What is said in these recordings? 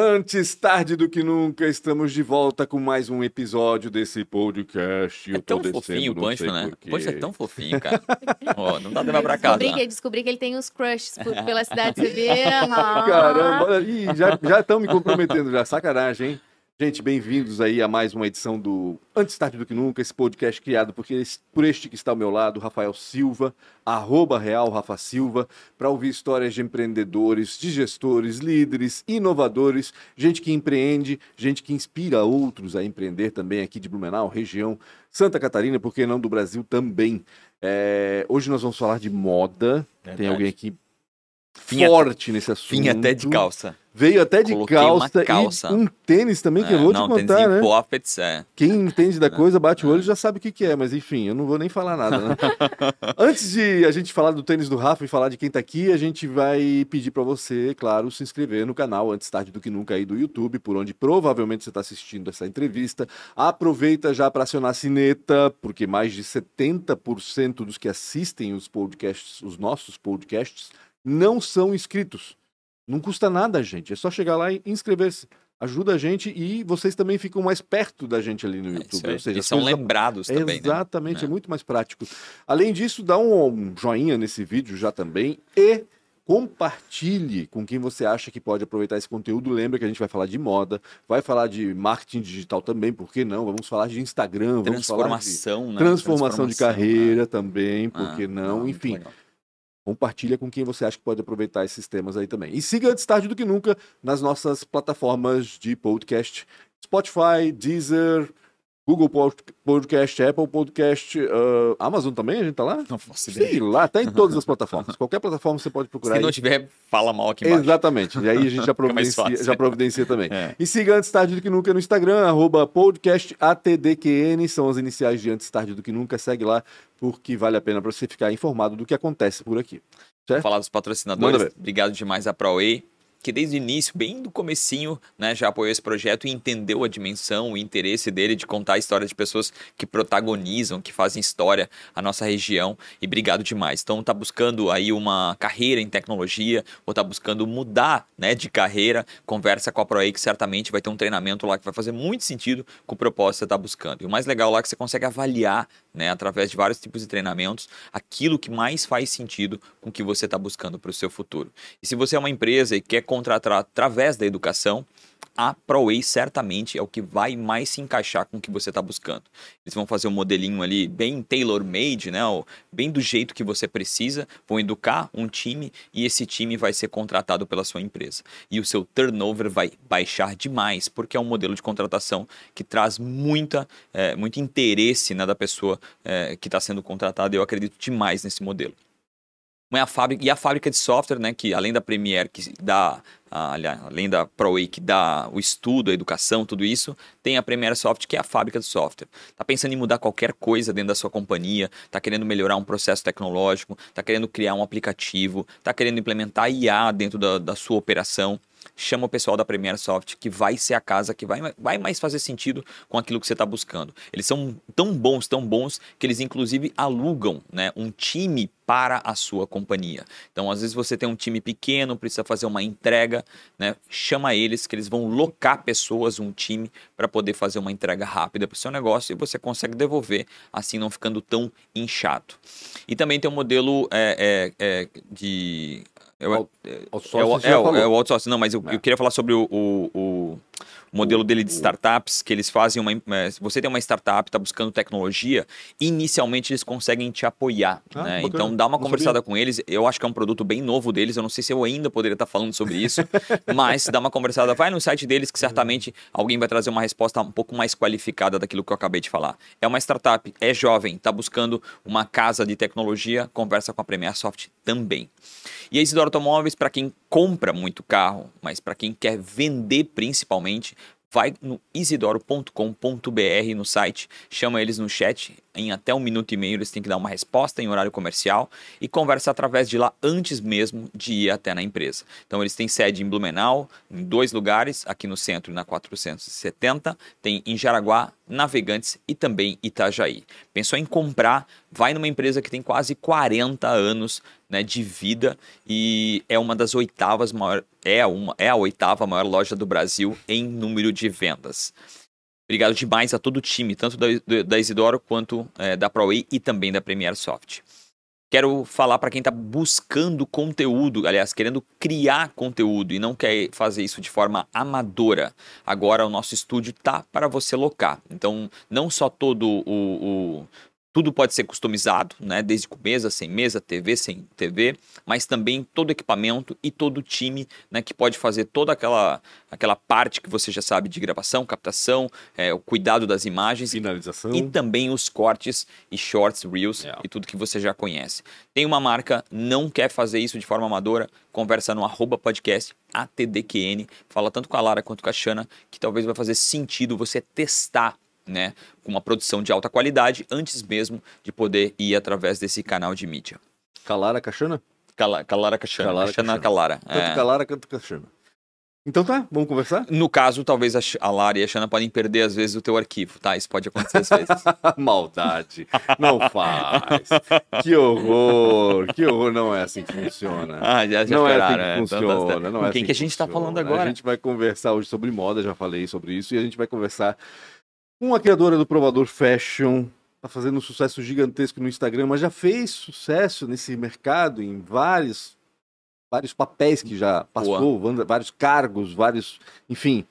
Antes tarde do que nunca, estamos de volta com mais um episódio desse podcast. É tão fofinho o Pancho, né? O Pancho é tão fofinho, cara. oh, não dá de pra casa. Descobri que, descobri que ele tem uns crushes por, pela cidade de. Caramba, ih, já estão me comprometendo já, sacanagem, hein? Gente, bem-vindos aí a mais uma edição do Antes Tarde do Que Nunca, esse podcast criado por, por este que está ao meu lado, Rafael Silva, arroba real Rafa Silva, para ouvir histórias de empreendedores, de gestores, líderes, inovadores, gente que empreende, gente que inspira outros a empreender também aqui de Blumenau, região Santa Catarina, por que não do Brasil também. É, hoje nós vamos falar de moda, Verdade. tem alguém aqui forte nesse assunto. Fim até de calça. Veio até de calça, calça, e um tênis também, que é, eu vou não, te contar, né? Poppets, é. Quem entende da coisa, bate o olho, já sabe o que, que é, mas enfim, eu não vou nem falar nada, né? Antes de a gente falar do tênis do Rafa e falar de quem tá aqui, a gente vai pedir para você, claro, se inscrever no canal Antes Tarde do Que Nunca aí do YouTube, por onde provavelmente você está assistindo essa entrevista. Aproveita já para acionar a sineta, porque mais de 70% dos que assistem os podcasts, os nossos podcasts, não são inscritos. Não custa nada, gente. É só chegar lá e inscrever-se. Ajuda a gente e vocês também ficam mais perto da gente ali no é, YouTube. É, Ou seja, são lembrados também. Né? Exatamente, né? é muito mais prático. Além disso, dá um joinha nesse vídeo já também e compartilhe com quem você acha que pode aproveitar esse conteúdo. Lembra que a gente vai falar de moda, vai falar de marketing digital também, por que não? Vamos falar de Instagram, vamos falar de transformação, né? transformação de carreira né? também, por que ah, não? não? Enfim. Legal. Compartilha com quem você acha que pode aproveitar esses temas aí também. E siga antes tarde do que nunca nas nossas plataformas de podcast: Spotify, Deezer, Google Podcast, Apple Podcast, uh, Amazon também, a gente tá lá? Não faço ideia. Sei lá, tá em todas as plataformas. Qualquer plataforma você pode procurar. Se não tiver, fala mal aqui embaixo. Exatamente. E aí a gente já providencia, já providencia também. É. E siga Antes Tarde do Que Nunca no Instagram, arroba podcastatdqn, são as iniciais de Antes Tarde do Que Nunca. Segue lá, porque vale a pena para você ficar informado do que acontece por aqui. Certo? Vou falar dos patrocinadores. Obrigado demais a ProWay que desde o início, bem do comecinho, né, já apoiou esse projeto e entendeu a dimensão, o interesse dele de contar a história de pessoas que protagonizam, que fazem história a nossa região. E obrigado demais. Então tá buscando aí uma carreira em tecnologia ou tá buscando mudar, né, de carreira, conversa com a ProEI que certamente vai ter um treinamento lá que vai fazer muito sentido com o propósito que você está buscando. E o mais legal lá é que você consegue avaliar, né, através de vários tipos de treinamentos, aquilo que mais faz sentido com o que você está buscando para o seu futuro. E se você é uma empresa e quer contratar através da educação, a ProWay certamente é o que vai mais se encaixar com o que você está buscando. Eles vão fazer um modelinho ali bem tailor-made, né? bem do jeito que você precisa, vão educar um time e esse time vai ser contratado pela sua empresa. E o seu turnover vai baixar demais, porque é um modelo de contratação que traz muita, é, muito interesse né, da pessoa é, que está sendo contratada. Eu acredito demais nesse modelo. A fábrica, e a fábrica de software, né, que além da Premiere, que dá, além da ProWay, que dá o estudo, a educação, tudo isso, tem a Premiere Soft, que é a fábrica de software. Tá pensando em mudar qualquer coisa dentro da sua companhia, tá querendo melhorar um processo tecnológico, tá querendo criar um aplicativo, tá querendo implementar IA dentro da, da sua operação, chama o pessoal da Premiere Soft, que vai ser a casa que vai, vai mais fazer sentido com aquilo que você está buscando. Eles são tão bons, tão bons, que eles inclusive alugam né, um time para a sua companhia. Então, às vezes você tem um time pequeno, precisa fazer uma entrega, né? Chama eles que eles vão locar pessoas, um time, para poder fazer uma entrega rápida para o seu negócio e você consegue devolver, assim não ficando tão inchado. E também tem um modelo é, é, é, de eu, é, é, é, é, o outsourcing, não, mas eu, eu é. queria falar sobre o, o, o modelo dele de startups, que eles fazem uma. É, se você tem uma startup, está buscando tecnologia, inicialmente eles conseguem te apoiar. Ah, né? Então dá uma não conversada sabia. com eles. Eu acho que é um produto bem novo deles. Eu não sei se eu ainda poderia estar falando sobre isso, mas dá uma conversada. Vai no site deles que certamente alguém vai trazer uma resposta um pouco mais qualificada daquilo que eu acabei de falar. É uma startup, é jovem, está buscando uma casa de tecnologia, conversa com a Premier Soft também. E a Isidoro Automóveis, para quem compra muito carro, mas para quem quer vender principalmente, vai no isidoro.com.br no site, chama eles no chat, em até um minuto e meio eles têm que dar uma resposta em horário comercial e conversa através de lá antes mesmo de ir até na empresa. Então eles têm sede em Blumenau, em dois lugares, aqui no centro na 470, tem em Jaraguá, Navegantes e também Itajaí. Pensou em comprar? Vai numa empresa que tem quase 40 anos né, de vida e é uma das oitavas maior, é uma é a oitava maior loja do Brasil em número de vendas. Obrigado demais a todo o time, tanto da, da Isidoro quanto é, da ProWay e também da Premier Soft. Quero falar para quem está buscando conteúdo, aliás, querendo criar conteúdo e não quer fazer isso de forma amadora. Agora o nosso estúdio tá para você locar. Então, não só todo o, o tudo pode ser customizado, né? Desde com mesa, sem mesa, TV, sem TV, mas também todo equipamento e todo o time, né? Que pode fazer toda aquela, aquela parte que você já sabe de gravação, captação, é, o cuidado das imagens. Finalização. E também os cortes e shorts, reels É. e tudo que você já conhece. Tem uma marca, não quer fazer isso de forma amadora, conversa no arroba podcast ATDQN, fala tanto com a Lara quanto com a Xana, que talvez vai fazer sentido você testar né, com uma produção de alta qualidade antes mesmo de poder ir através desse canal de mídia. Calara Caxana? Cala, Calara Caxana, Calara Caxana. Calara. Tanto é. Calara quanto Caxana. Então tá, vamos conversar? No caso, talvez a, a Lara e a Xana podem perder às vezes o teu arquivo, tá? Isso pode acontecer às vezes. Maldade. Não faz. Que horror. Que horror. Não é assim que funciona. ah, já, já não é esperaram, assim é. que Então, funciona. tá- não Com é quem assim que a gente tá funciona. falando agora? A gente vai conversar hoje sobre moda, já falei sobre isso, e a gente vai conversar com a criadora do provador Fashion. Tá fazendo um sucesso gigantesco no Instagram, mas já fez sucesso nesse mercado em vários, vários papéis que já passou, vanda- vários cargos, vários. Enfim.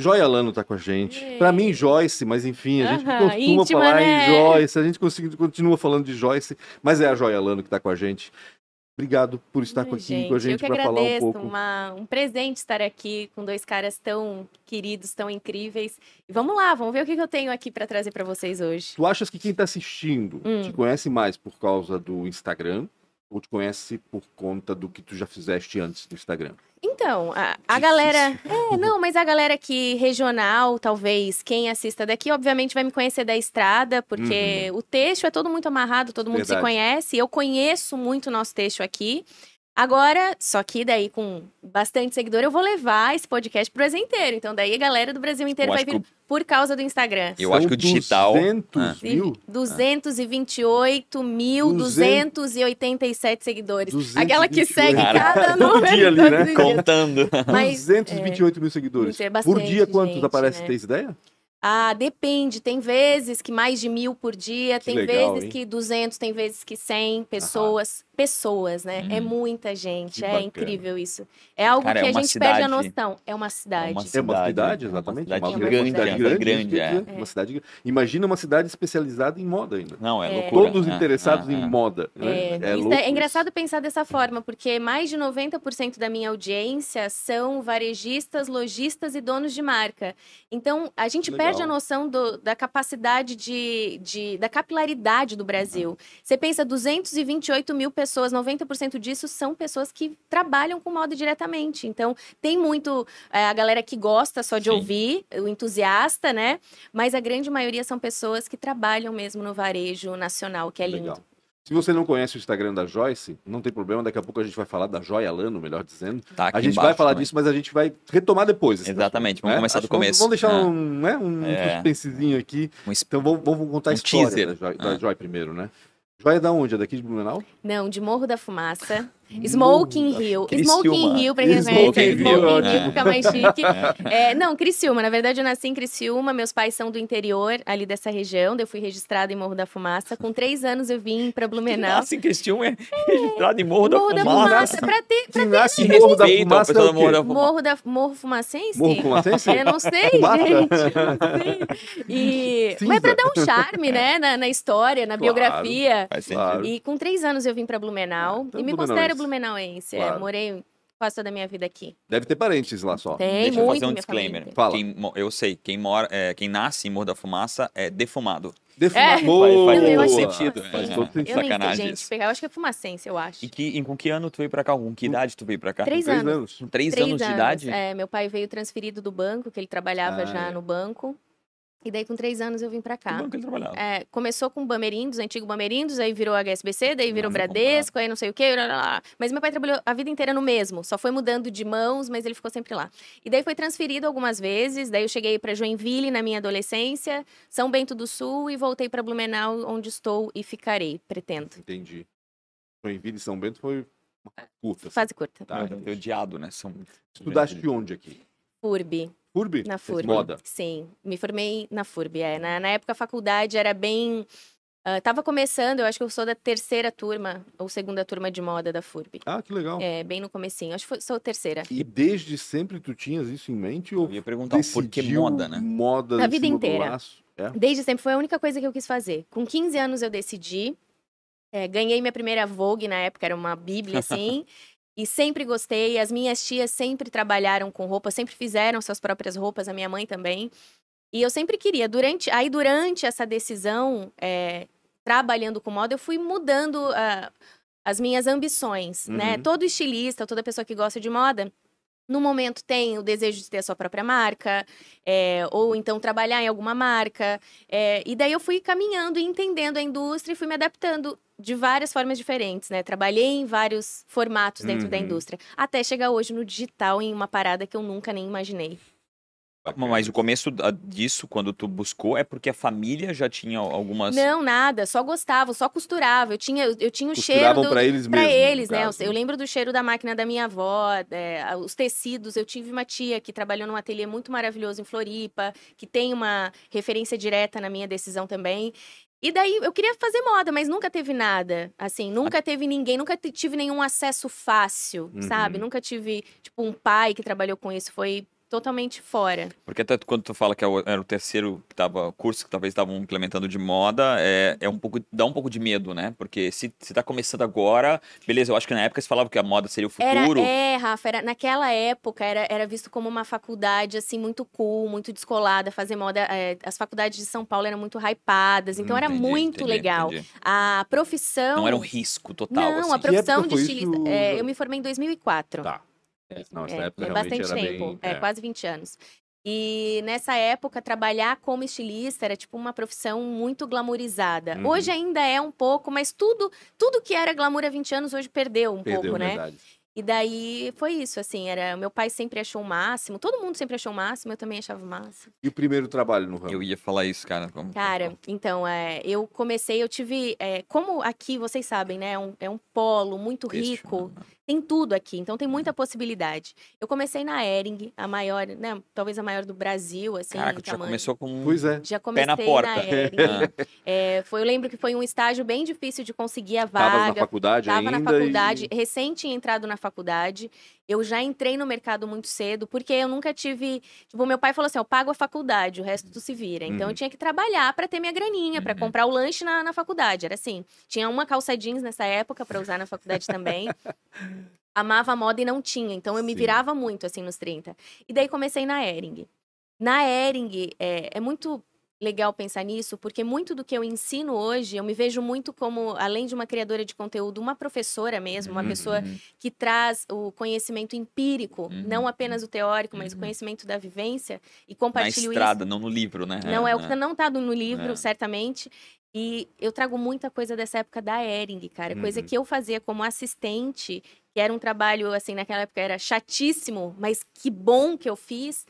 Joia Lano tá com a gente. Yay. Pra mim, Joyce, mas enfim, a gente Aham, costuma íntima, falar né? em Joyce, a gente continua falando de Joyce, mas é a Joia Lano que tá com a gente. Obrigado por estar aqui com a gente para falar um pouco. Uma, um presente estar aqui com dois caras tão queridos, tão incríveis. E vamos lá, vamos ver o que que eu tenho aqui para trazer para vocês hoje. Tu achas que quem tá assistindo Hum. te conhece mais por causa do Instagram ou te conhece por conta do que tu já fizeste antes do Instagram? Então, a, a galera. É, não, mas a galera aqui regional, talvez, quem assista daqui, obviamente vai me conhecer da estrada, porque o texto é todo muito amarrado, todo mundo se Uhum. Verdade. conhece. Eu conheço muito o nosso texto aqui. Agora, só que daí com bastante seguidor, eu vou levar esse podcast pro Brasil inteiro. Então, daí a galera do Brasil inteiro Eu vai vir que por causa do Instagram. Eu acho que o digital- 200 Ah. mil? 228.287 seguidores. 228. Aquela que segue Caraca, cada todo número. dia ali, né? Contando. Mas, 228 mil seguidores. É por bastante, dia, quantos gente, aparece? né? Tens ideia? Ah, depende. Tem vezes que mais de mil por dia, Que tem legal, vezes hein? que 200, tem vezes que 100 pessoas. Pessoas, né? É Hum. muita gente. Que é bacana. incrível isso. É algo Cara, que é a gente perde a cidade. noção. É uma cidade. É uma É uma Cidade, cidade, é uma exatamente. cidade uma grande, cidade é. grande. grande, é. dizer, Uma cidade grande. Imagina uma cidade especializada em moda ainda. Não, é, É. loucura. Todos É, interessados é, em é. moda. né? É, É é engraçado pensar dessa forma, porque mais de 90% da minha audiência são varejistas, lojistas e donos de marca. Então, a gente Legal. perde a noção do- da capacidade de, de- da capilaridade do Brasil. Você pensa 228 mil pessoas, 90% disso são pessoas que trabalham com moda diretamente. Então, tem muito é, a galera que gosta só de Sim. ouvir, o entusiasta, né? Mas a grande maioria são pessoas que trabalham mesmo no varejo nacional, que é lindo. Legal. Se você não conhece o Instagram da Joyce, não tem problema, daqui a pouco a gente vai falar da Joia Lano, melhor dizendo. Tá aqui a gente embaixo vai falar também. disso, mas a gente vai retomar depois. Exatamente, vamos né? começar do Acho vamos- começo. Vamos deixar Ah. um, né, um É. suspensezinho aqui. Um Então vamos, vamos contar a Um história teaser. da Joy, da Ah. Joy primeiro, né? Joia da onde? É daqui de Blumenau? Não, de Morro da Fumaça. Smoking Hill. Criciúma. Smoking Hill, pra quem Smoking conhece. Hill, Smoking Hill, ótimo. fica mais chique. É, não, Criciúma. Na verdade, eu nasci em Criciúma. Meus pais são do interior, ali dessa região. Eu fui registrada em Morro da Fumaça. Com três anos, eu vim pra Blumenau. Nasce em Cristium é registrado em Morro, Morro da da Fumaça. Fumaça. Pra ter, Quem nasce em Morro da Fumaça é do Morro da Fumaça. Morro, da, Morro Fumacense? Morro Fumacense? Eu não sei, Fumaça? gente. Não sei. E... Cinza. Mas pra dar um charme, né? Na, na história, na Claro. biografia. Faz sentido. Claro. E com três anos eu vim pra Blumenau. Então, e me blumenauense. considero blumenauense. é. Claro. morei quase toda a minha vida aqui. Deve ter parentes lá só. Tem Deixa eu muito, fazer um disclaimer. Fala. Quem eu sei, quem, mora, é, quem nasce em Morro da Fumaça é defumado. Defumar. É. Faz- faz Não, eu todo achei sentido. Faz É. todo sentido. Eu gente. Pegar, eu acho que é fumacense, eu acho. E que, em, com que ano tu veio pra cá? Com que idade tu veio pra cá? Três Três anos. anos. Com três, Três anos, de idade? É, meu pai veio transferido do banco, que ele trabalhava Ah, já é. no banco. E daí, com três anos, eu vim pra Que cá. banco ele trabalhava? É, começou com Bamerindos, antigo Bamerindos, aí virou HSBC, daí virou Ah, Bradesco, aí não sei o quê. blá, blá, blá. Mas meu pai trabalhou a vida inteira no mesmo, só foi mudando de mãos, mas ele ficou sempre lá. E daí foi transferido algumas vezes, daí eu cheguei para Joinville na minha adolescência, São Bento do Sul e voltei para Blumenau, onde estou e ficarei, pretendo. Entendi. Joinville e São Bento foi curta. Fase curta. Tá, é odiado, né? São... Estudaste onde aqui? FURB. FURB? Na FURB. Moda. Sim, me formei na FURB. É. Na, na época a faculdade era bem. Uh, tava começando, eu acho que eu sou da terceira turma, ou segunda turma de moda da FURB. Ah, que legal. É, bem no comecinho. Acho que foi, sou terceira. E desde sempre tu tinhas isso em mente? Ou eu ia perguntar por que moda, né? Moda a vida inteira. É? Desde sempre foi a única coisa que eu quis fazer. Com 15 anos eu decidi. É, ganhei minha primeira Vogue na época, era uma bíblia assim. E sempre gostei. As minhas tias sempre trabalharam com roupa, sempre fizeram suas próprias roupas, a minha mãe também. E eu sempre queria. Durante, aí, durante essa decisão, é, trabalhando com moda, eu fui mudando uh, as minhas ambições, né? uhum. né? Todo estilista, toda pessoa que gosta de moda, no momento tem o desejo de ter a sua própria marca, é, ou então trabalhar em alguma marca. É, e daí eu fui caminhando e entendendo a indústria e fui me adaptando de várias formas diferentes, né? Trabalhei em vários formatos dentro uhum. da indústria, até chegar hoje no digital em uma parada que eu nunca nem imaginei. Mas o começo disso, quando tu buscou, é porque a família já tinha algumas. Não, nada, só gostava, só costurava. Eu tinha, eu tinha o cheiro. Do... para eles mesmo. Para eles, né? Eu, eu, lembro do cheiro da máquina da minha avó, é, os tecidos. Eu tive uma tia que trabalhou num ateliê muito maravilhoso em Floripa, que tem uma referência direta na minha decisão também. E daí eu queria fazer moda, mas nunca teve nada. Assim, nunca teve ninguém, nunca tive nenhum acesso fácil, uhum. sabe? Nunca tive, tipo, um pai que trabalhou com isso. Foi totalmente fora. Porque até quando tu fala que é era o terceiro que tava, curso que talvez estavam implementando de moda, é, é um pouco, dá um pouco de medo, né? Porque se, se tá começando agora, beleza, eu acho que na época se falava que a moda seria o futuro. Era, é, Rafa, era, naquela época era, era visto como uma faculdade, assim, muito cool, muito descolada, fazer moda. É, as faculdades de São Paulo eram muito hypadas, então era muito entendi, legal. Entendi. A profissão... Não era um risco total, Não, assim. a profissão de estilista... É, eu me formei em 2004. Tá. É, não, é, época é bastante tempo, bem, é, é, quase 20 anos. E nessa época, trabalhar como estilista era tipo uma profissão muito glamourizada. Uhum. Hoje ainda é um pouco, mas tudo tudo que era glamour há 20 anos hoje perdeu um perdeu, pouco, né? Verdade. E daí foi isso, assim, era meu pai sempre achou o máximo, todo mundo sempre achou o máximo, eu também achava o máximo. E o primeiro trabalho no ramo? Eu ia falar isso, cara. Como... Cara, então, é, eu comecei, eu tive, é, como aqui, vocês sabem, né, é um, é um polo muito rico, né? tem tudo aqui, então tem muita possibilidade. Eu comecei na Ering, a maior, né, talvez a maior do Brasil, assim, Caraca, já começou com pois é. já comecei pé na porta. Na Ering. é, foi, eu lembro que foi um estágio bem difícil de conseguir a vaga. Tava na faculdade Tava ainda na faculdade, e... recém tinha entrado na faculdade. Eu já entrei no mercado muito cedo, porque eu nunca tive. Tipo, meu pai falou assim: eu pago a faculdade, o resto tu se vira. Então uhum. eu tinha que trabalhar para ter minha graninha, para uhum. comprar o lanche na, na faculdade. Era assim. Tinha uma calça jeans nessa época para usar na faculdade também. amava a moda e não tinha. Então eu me Sim. virava muito, assim, nos 30. E daí comecei na Ering. Na Ering, é, é muito legal pensar nisso, porque muito do que eu ensino hoje, eu me vejo muito como, além de uma criadora de conteúdo, uma professora mesmo, uma uhum. pessoa que traz o conhecimento empírico, uhum. não apenas o teórico, mas uhum. o conhecimento da vivência e compartilho Na estrada, isso. não no livro, né? Não é, é o que não está no livro, é. certamente. E eu trago muita coisa dessa época da Ering, cara. Coisa uhum. que eu fazia como assistente, que era um trabalho, assim, naquela época era chatíssimo, mas que bom que eu fiz.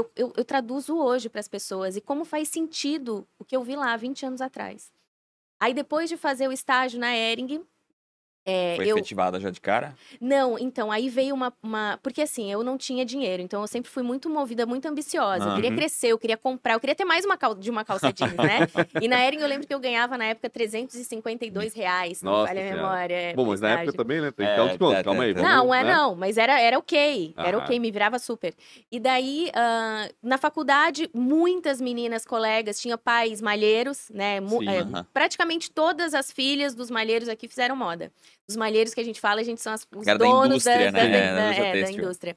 Eu, eu, eu traduzo hoje para as pessoas. E como faz sentido o que eu vi lá 20 anos atrás. Aí, depois de fazer o estágio na Ering, é, Foi eu... efetivada já de cara? Não, então, aí veio uma, uma. Porque assim, eu não tinha dinheiro, então eu sempre fui muito movida, muito ambiciosa. Uhum. Eu queria crescer, eu queria comprar, eu queria ter mais uma cal... de uma calça jeans, né? e na Ering eu lembro que eu ganhava na época 352 reais, Nossa, falha a memória. É Bom, mas na época também, né? Tem que é, calma aí. Vamos, não, é né? não, mas era, era ok, era ok, me virava super. E daí, uh, na faculdade, muitas meninas, colegas, tinham pais malheiros, né? Sim, é, uhum. Praticamente todas as filhas dos malheiros aqui fizeram moda. Os malheiros que a gente fala, a gente são as, os donos da, indústria, da, né? da, da, é, da indústria.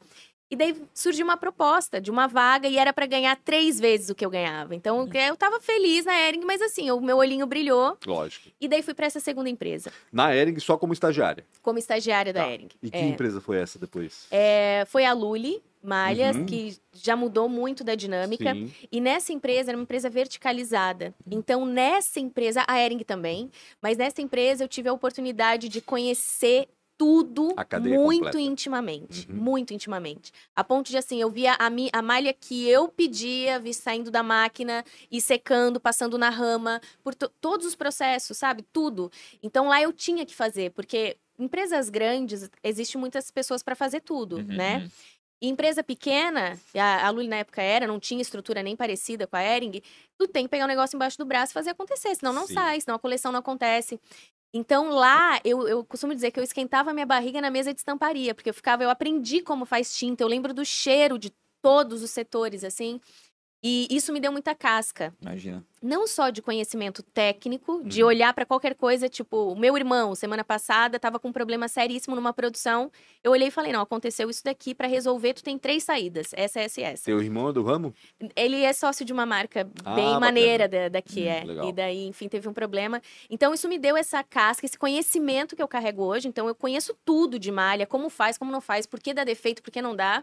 E daí surgiu uma proposta de uma vaga e era para ganhar três vezes o que eu ganhava. Então uhum. eu tava feliz na Ering, mas assim, o meu olhinho brilhou. Lógico. E daí fui para essa segunda empresa. Na Ering só como estagiária? Como estagiária tá. da Ering. E que é. empresa foi essa depois? É, foi a Luli, malhas, uhum. que já mudou muito da dinâmica. Sim. E nessa empresa era uma empresa verticalizada. Então, nessa empresa, a Ering também, mas nessa empresa eu tive a oportunidade de conhecer tudo muito completa. intimamente. Uhum. Muito intimamente. A ponto de, assim, eu via a, mi, a malha que eu pedia, vi saindo da máquina e secando, passando na rama, por to- todos os processos, sabe? Tudo. Então lá eu tinha que fazer, porque empresas grandes, existe muitas pessoas para fazer tudo, Uhum, né? E empresa pequena, a, a Lully na época era, não tinha estrutura nem parecida com a Ering, tu tem que pegar o negócio embaixo do braço e fazer acontecer, senão não Sim. sai, senão a coleção não acontece. Então lá, eu, eu costumo dizer que eu esquentava minha barriga na mesa de estamparia, porque eu ficava, eu aprendi como faz tinta, eu lembro do cheiro de todos os setores, assim. E isso me deu muita casca Imagina. não só de conhecimento técnico, de Uhum. olhar para qualquer coisa, tipo, o meu irmão, semana passada, estava com um problema seríssimo numa produção. Eu olhei e falei: não, aconteceu isso daqui, para resolver, tu tem três saídas, essa, essa e essa. Teu irmão é do ramo? Ele é sócio de uma marca Ah, bem bacana. maneira da- daqui, Hum, é. legal. E daí, enfim, teve um problema. Então, isso me deu essa casca, esse conhecimento que eu carrego hoje. Então, eu conheço tudo de malha, como faz, como não faz, por que dá defeito, por que não dá.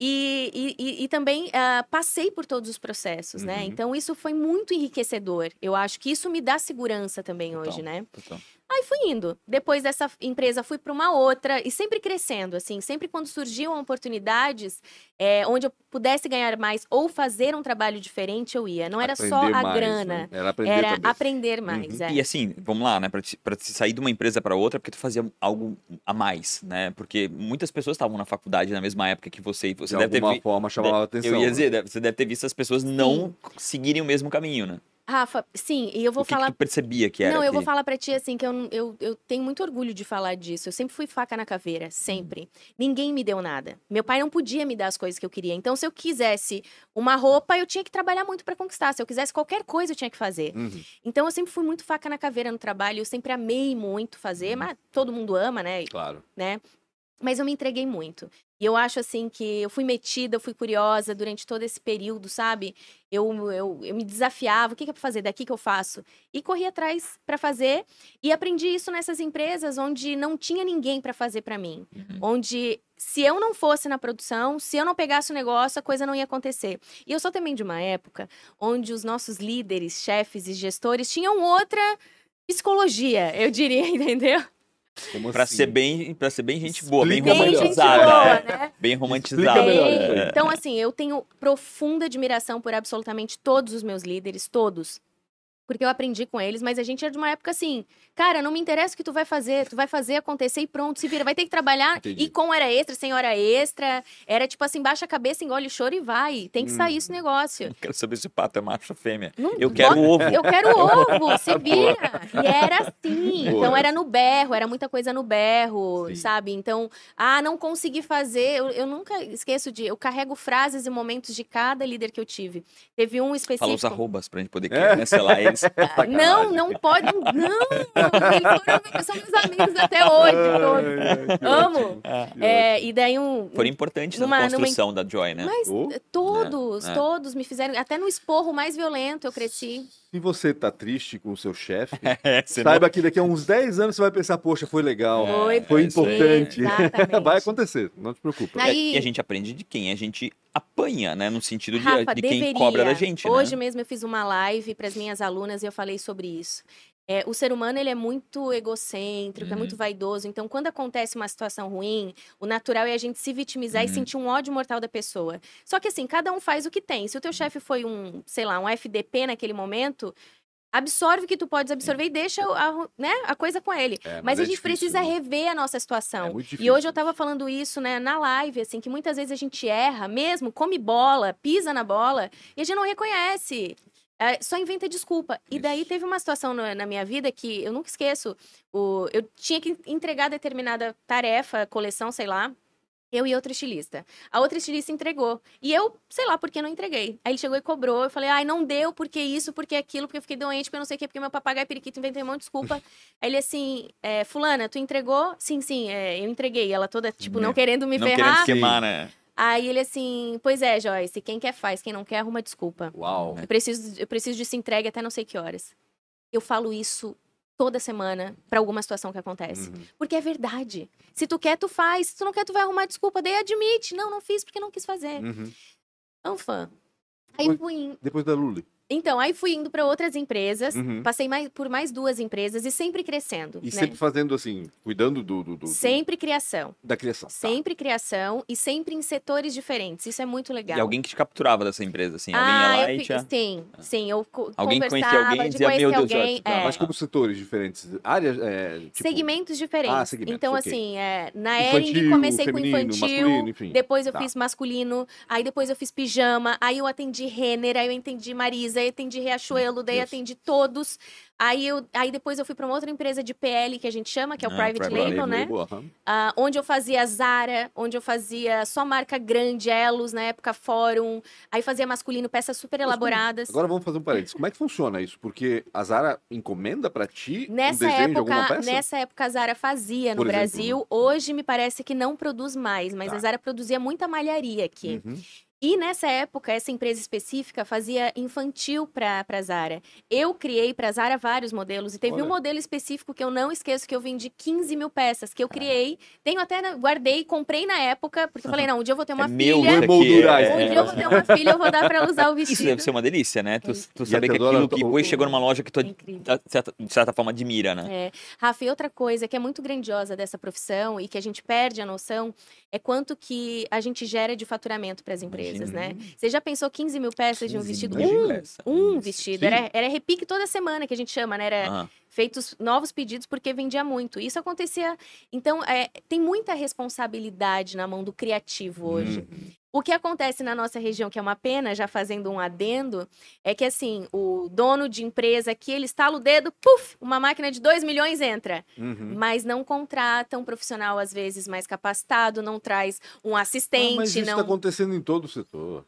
E, e- e- também ah, passei por todos os processos, né? Uhum. Então, isso foi muito enriquecedor. Eu acho que isso me dá segurança também hoje, né? Aí fui indo. Depois dessa empresa, fui para uma outra e sempre crescendo, assim. Sempre quando surgiam oportunidades é, onde eu pudesse ganhar mais ou fazer um trabalho diferente, eu ia. Não era só Aprender a mais, grana. né? Era aprender Era também. aprender mais. Uhum. é. E assim, vamos lá, né? Te- te sair de uma empresa para outra, porque tu fazia algo a mais, né? Porque muitas pessoas estavam na faculdade na mesma época que você. E você de deve ter alguma vi- forma chamava a de- atenção. Eu ia né? dizer, deve- você deve ter visto as pessoas não seguirem o mesmo caminho, né? Rafa, sim, e eu vou o que, falar. que tu percebia que era Não, eu vou aquele- falar pra ti assim, que eu, eu, eu tenho muito orgulho de falar disso. Eu sempre fui faca na caveira, sempre. Ninguém me deu nada. Meu pai não podia me dar as coisas que eu queria. Então, se eu quisesse uma roupa, eu tinha que trabalhar muito pra conquistar. Se eu quisesse qualquer coisa, eu tinha que fazer. Uhum. Então, eu sempre fui muito faca na caveira no trabalho. Eu sempre amei muito fazer, mas todo mundo ama, né? Claro. né? Mas eu me entreguei muito. E eu acho assim que eu fui metida, eu fui curiosa durante todo esse período, sabe? Eu, eu, eu me desafiava, o que, que é pra fazer daqui que eu faço? E corri atrás pra fazer e aprendi isso nessas empresas onde não tinha ninguém pra fazer pra mim. Uhum. Onde se eu não fosse na produção, se eu não pegasse o negócio, a coisa não ia acontecer. E eu sou também de uma época onde os nossos líderes, chefes e gestores tinham outra psicologia, eu diria, entendeu? Como Pra assim? ser bem, para ser bem gente boa, bem Explica Bem gente romantizada, boa, é. né? bem romantizada. Bem- é. Então, assim, eu tenho profunda admiração por absolutamente todos os meus líderes, todos. Porque eu aprendi com eles, mas a gente era de uma época assim, cara, não me interessa o que tu vai fazer, tu vai fazer acontecer e pronto, se vira, vai ter que trabalhar. Entendi. E com hora extra, sem hora extra, era tipo assim, baixa a cabeça, engole o choro e vai. Tem que Hum. sair esse negócio. Não quero saber se o pato é macho ou fêmea. Não- Eu quero ovo. Eu quero ovo, se vira. E era assim. Boa. Então era no berro, era muita coisa no berro, Sim. sabe? Então, ah, não consegui fazer. Eu, eu nunca esqueço de. Eu carrego frases e momentos de cada líder que eu tive. Teve um específico. Fala os arrobas pra gente poder É. cancelar eles. Não, não pode. Não, eles foram, são meus amigos até hoje, todos. Amo. É, e daí um. Foram importantes Numa- na numa- construção da Joy, né? Mas Oh. todos, É, é. todos me fizeram. Até no esporro mais violento eu cresci. Se você tá triste com o seu chefe, É, você não- saiba que daqui a uns 10 anos você vai pensar, poxa, foi legal. Foi, Foi é importante. Vai acontecer, não te preocupa. Aí- E a gente aprende de quem a gente apanha, né? No sentido de, Rafa, de quem deveria. cobra da gente, Hoje né? mesmo eu fiz uma live para as minhas alunas e eu falei sobre isso. É, o ser humano ele é muito egocêntrico, é Uhum. muito vaidoso. Então, quando acontece uma situação ruim, o natural é a gente se vitimizar e Uhum. sentir um ódio mortal da pessoa. Só que assim, cada um faz o que tem. Se o teu chefe foi um, sei lá, um FDP naquele momento, absorve o que tu podes absorver e deixa a, né, a coisa com ele. É, Mas, é a gente difícil, precisa né? rever a nossa situação. É muito e difícil. hoje eu tava falando isso, né, na live, assim, que muitas vezes a gente erra mesmo, come bola, pisa na bola, e a gente não reconhece. É, só inventa desculpa. E daí Isso. teve uma situação no- na minha vida que eu nunca esqueço. O, eu tinha que entregar determinada tarefa, coleção, sei lá. Eu e outra estilista. A outra estilista entregou. E eu, sei lá, por que não entreguei. Aí ele chegou e cobrou. Eu falei, ai, não deu, porque isso, porque aquilo, porque eu fiquei doente, porque eu não sei o quê, porque meu papagaio periquito inventei um monte de desculpa. Aí ele assim, é, fulana, tu entregou? Sim, sim, é, eu entreguei. Ela toda, tipo, não querendo me não querendo ferrar. esquemar, né? Aí ele assim, pois é, Joyce, quem quer faz, quem não quer arruma desculpa. Uau. Eu preciso, eu preciso disso entregue até não sei que horas. Eu falo isso toda semana pra alguma situação que acontece. Uhum. Porque é verdade. Se tu quer, tu faz. Se tu não quer, tu vai arrumar desculpa. Daí admite. Não, não fiz porque não quis fazer. Uhum. Então, fã. Aí fui. Depois da Lully. Então, aí fui indo para outras empresas, Uhum. passei mais, por mais duas empresas e sempre crescendo. E né? sempre fazendo assim, cuidando do, do- do- do- Sempre criação. da criação. Tá. Sempre criação e sempre em setores diferentes. Isso é muito legal. E alguém que te capturava dessa empresa, assim. Alguém ah, ia lá eu e tinha... sim, sim, eu Alguém conhecia conversava alguém e de dizia, conhecer "Meu Deus, alguém, tá, é, Mas como setores diferentes? Áreas. É, tipo, segmentos diferentes. Ah, segmentos, então, ok. assim, é, na Ering comecei feminino, com infantil, enfim. depois eu Tá. fiz masculino, aí depois eu fiz pijama, aí eu atendi Renner, aí eu atendi Marisa, aí eu atendi Riachuelo, daí Deus. atendi todos. Aí, eu, aí depois eu fui para uma outra empresa de PL que a gente chama, que é o Ah, Private, Private Label, né? aham. Ah, onde eu fazia Zara, onde eu fazia só marca grande, Elos, na época Fórum. Aí fazia masculino, peças super elaboradas. Agora vamos fazer um parênteses. Como é que funciona isso? Porque a Zara encomenda pra ti um Nessa desenho de alguma época, peça? nessa época a Zara fazia no Por exemplo, Brasil. Hoje me parece que não produz mais, mas Tá. a Zara produzia muita malharia aqui. Uhum. E nessa época, essa empresa específica fazia infantil para a Zara. Eu criei para a Zara vários modelos. E teve Olha. um modelo específico que eu não esqueço, que eu vendi 15 mil peças, que eu criei. Tenho até, na- guardei, comprei na época, porque eu falei, não, um dia eu vou ter uma É meu filha. aqui. Moldurar, é- Um dia eu vou ter uma filha, eu vou dar para ela usar o vestido. Isso deve ser uma delícia, né? Tu, tu saber que aquilo que depois chegou numa loja que tu, É incrível. de certa, de certa forma, admira, né? É. Rafa, e outra coisa que é muito grandiosa dessa profissão e que a gente perde a noção é quanto que a gente gera de faturamento para as empresas, Imagina. né? Você já pensou 15 mil peças de um 15 vestido? Um, um vestido. Sim. Era, era repique toda semana, que a gente chama, né? Era Aham. feitos novos pedidos porque vendia muito. Isso acontecia. Então, é, tem muita responsabilidade na mão do criativo hoje. Uhum. O que acontece na nossa região, que é uma pena, já fazendo um adendo, é que assim, o dono de empresa aqui, ele estala o dedo, puf, uma máquina de 2 milhões entra. Uhum. Mas não contrata um profissional, às vezes, mais capacitado, não traz um Ah, assistente, mas isso está não. acontecendo em todo o setor.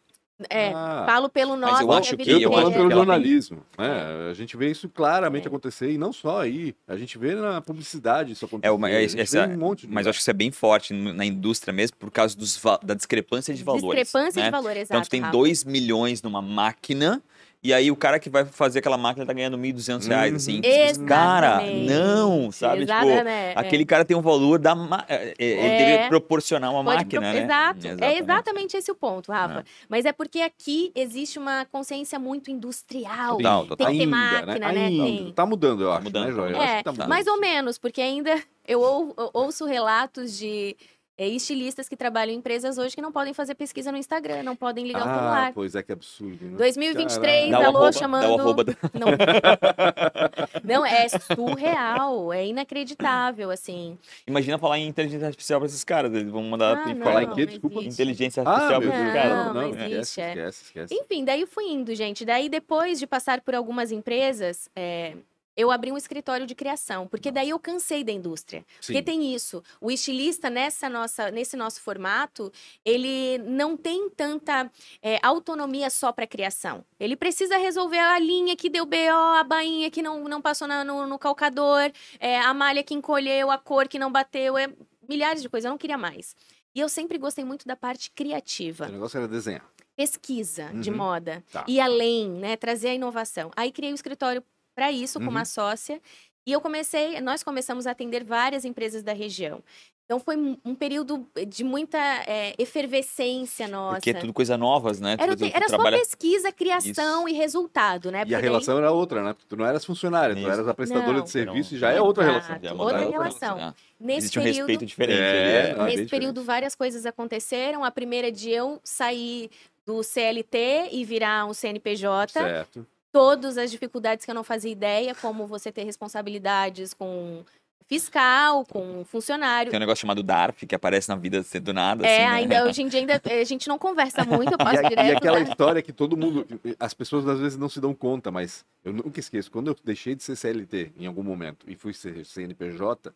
É, Ah. falo pelo Mas nosso. eu que acho é que Eu tô eu falando acho pelo tem- jornalismo. né? A gente vê isso claramente É. acontecer, e não só aí. A gente vê na publicidade isso acontecer. É uma- é- essa- um monte de Mas eu acho que isso é bem forte na indústria mesmo, por causa dos, da discrepância de valores. Discrepância né? de valor, exato. Então, tu tem Rafa. 2 milhões numa máquina, e aí o cara que vai fazer aquela máquina tá ganhando 1.200 reais, Uhum. assim. Exatamente. Cara, não, sabe? Tipo, Exatamente. aquele cara tem um valor da... ma- é, é, Ele É. deve proporcionar uma Pode máquina, pro- né? Exato. É exatamente esse o ponto, Rafa. Mas é porque aqui existe uma consciência muito industrial. Total, total. Tem que ter Ainda, máquina, né? Ainda. Tem. Tá mudando, eu acho. mudando, né, tá? Eu mudando. acho É, que tá mudando. mais ou menos, porque ainda eu ou- eu ouço relatos de é, estilistas que trabalham em empresas hoje que não podem fazer pesquisa no Instagram, não podem ligar o Ah, celular. pois é, que absurdo. né? 2023, Dá o alô, arroba, chamando. dá o arroba da- Não. não, é surreal, é inacreditável, assim. Imagina falar em inteligência artificial pra esses caras. Eles vão mandar Ah, não, falar em não quê? Desculpa. existe. Inteligência Ah, artificial pra Deus, esses caras. Não, não, não esquece, existe, é. esquece, esquece. Enfim, daí eu fui indo, gente. Daí, depois de passar por algumas empresas, é, eu abri um escritório de criação, porque daí eu cansei da indústria. Porque Sim. tem isso. O estilista, nessa nossa, nesse nosso formato, ele não tem tanta é, autonomia só para criação. Ele precisa resolver a linha que deu BO, a bainha que não, não passou na- no, no calcador, é, a malha que encolheu, a cor que não bateu, é milhares de coisas. Eu não queria mais. E eu sempre gostei muito da parte criativa O negócio era desenhar. pesquisa de Uhum. moda Tá. e além, né, trazer a inovação. Aí criei o escritório para isso com Uhum. uma sócia e eu comecei, nós começamos a atender várias empresas da região. Então foi um um período de muita é, efervescência nossa. Porque é tudo coisa novas, né? Era, Tu- era só trabalha- pesquisa, criação e resultado, né? E a Porque daí- relação era outra, né? Porque tu não eras funcionária, tu Isso. eras a prestadora Não. de serviço Não, e já é outra Exato. relação. Já é outra outra relação. né? Nesse Existe um período, respeito diferente. É, né? Ah, bem nesse período várias coisas aconteceram. A primeira de eu sair do CLT e virar um CNPJ. Certo. Todas as dificuldades que eu não fazia ideia, como você ter responsabilidades com fiscal, com funcionário. Tem um negócio chamado DARF, que aparece na vida assim, do nada. É, assim, né? ainda hoje em dia ainda, a gente não conversa muito, eu E, passo a- direto. e aquela né? história que todo mundo. As pessoas às vezes não se dão conta, mas eu nunca esqueço. Quando eu deixei de ser CLT em algum momento e fui ser CNPJ,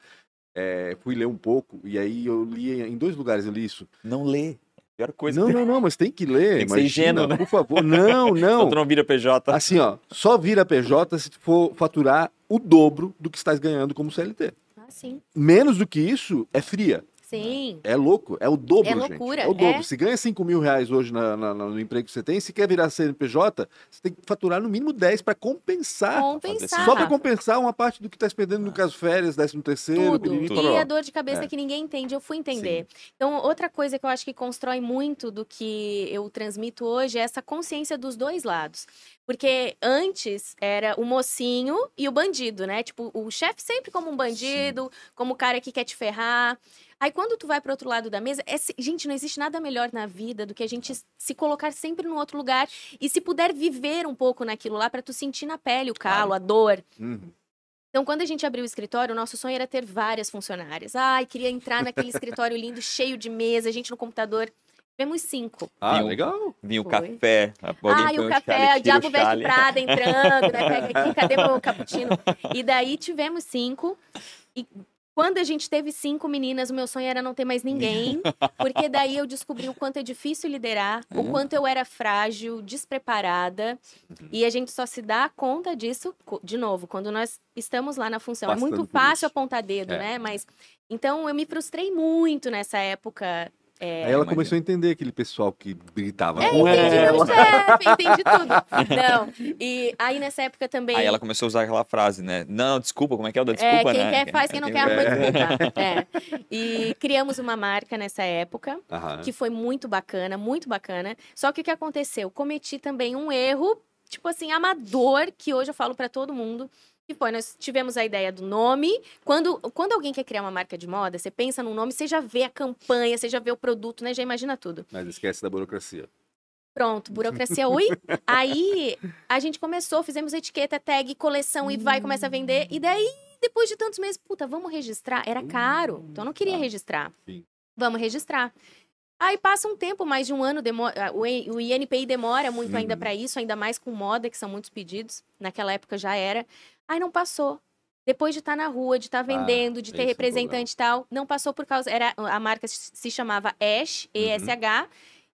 é, fui ler um pouco, e aí eu li em dois lugares eu li isso. Não lê. Pior coisa. Não, não, não, mas tem que ler. Tem que ser imagina, ingênuo, né? Por favor. Não, não. tu não vira PJ. Assim, ó, só vira PJ se for faturar o dobro do que estás ganhando como CLT. Ah, sim, Menos do que isso é fria. Sim. É louco, é o dobro, É gente. loucura, É o dobro. é. Se ganha 5 mil reais hoje na- na- no emprego que você tem, se quer virar CNPJ, você tem que faturar no mínimo 10 para compensar. Compensar. Só para compensar uma parte do que está expendendo no caso férias, 13 terceiro, Tudo. piriri, E pororó. a dor de cabeça É. que ninguém entende, eu fui entender. Então, outra coisa que eu acho que constrói muito do que eu transmito hoje é essa consciência dos dois lados. Porque antes era o mocinho e o bandido, né? Tipo, o chefe sempre como um bandido, como o cara que quer te ferrar. Aí quando tu vai pro outro lado da mesa, é gente, não existe nada melhor na vida do que a gente se colocar sempre no outro lugar e se puder viver um pouco naquilo lá pra tu sentir na pele o calo, a dor. Uhum. Então, quando a gente abriu o escritório, o nosso sonho era ter várias funcionárias. Ai, queria entrar naquele escritório lindo, cheio de mesa, a gente no computador. Tivemos cinco. Ah, Viu? legal. Vinha o café. Põe o café, o Diabo Veste. Prada entrando, né? Pega aqui, cadê meu cappuccino? E daí tivemos cinco. E quando a gente teve cinco meninas, o meu sonho era não ter mais ninguém. Porque daí eu descobri o quanto é difícil liderar, o É. quanto eu era frágil, despreparada. Uhum. E a gente só se dá conta disso, de novo, quando nós estamos lá na função. é muito fácil apontar dedo, É. né? Mas. Então eu me frustrei muito nessa época. É, Aí ela começou a entender aquele pessoal que gritava é, com entendi ela. chefe, entendi tudo. Não. E aí nessa época também. Aí ela começou a usar aquela frase, né? Não, desculpa, como é que é o da é, desculpa, quem né? quer faz, quem não quer arruma É. desculpa. É. E criamos uma marca nessa época, Aham. que foi muito bacana, muito bacana. Só que o que aconteceu? Cometi também um erro, tipo assim, amador, que hoje eu falo pra todo mundo. Que foi, nós tivemos a ideia do nome. Quando, quando alguém quer criar uma marca de moda, você pensa no nome, você já vê a campanha, você já vê o produto, né? Já imagina tudo. Mas esquece da burocracia. Pronto, burocracia, ui. Aí a gente começou, fizemos etiqueta, tag, coleção e vai, começa a vender. E daí, depois de tantos meses, puta, vamos registrar? Era caro, então eu não queria registrar. Sim. Vamos registrar. Aí passa um tempo, mais de um ano, demora, o INPI demora muito ainda Uhum. para isso, ainda mais com moda, que são muitos pedidos. Naquela época já era. Aí não passou. Depois de estar na rua, de estar vendendo, de ter é representante e tal, não passou por causa. Era, a marca se chamava Ash, E-S-H,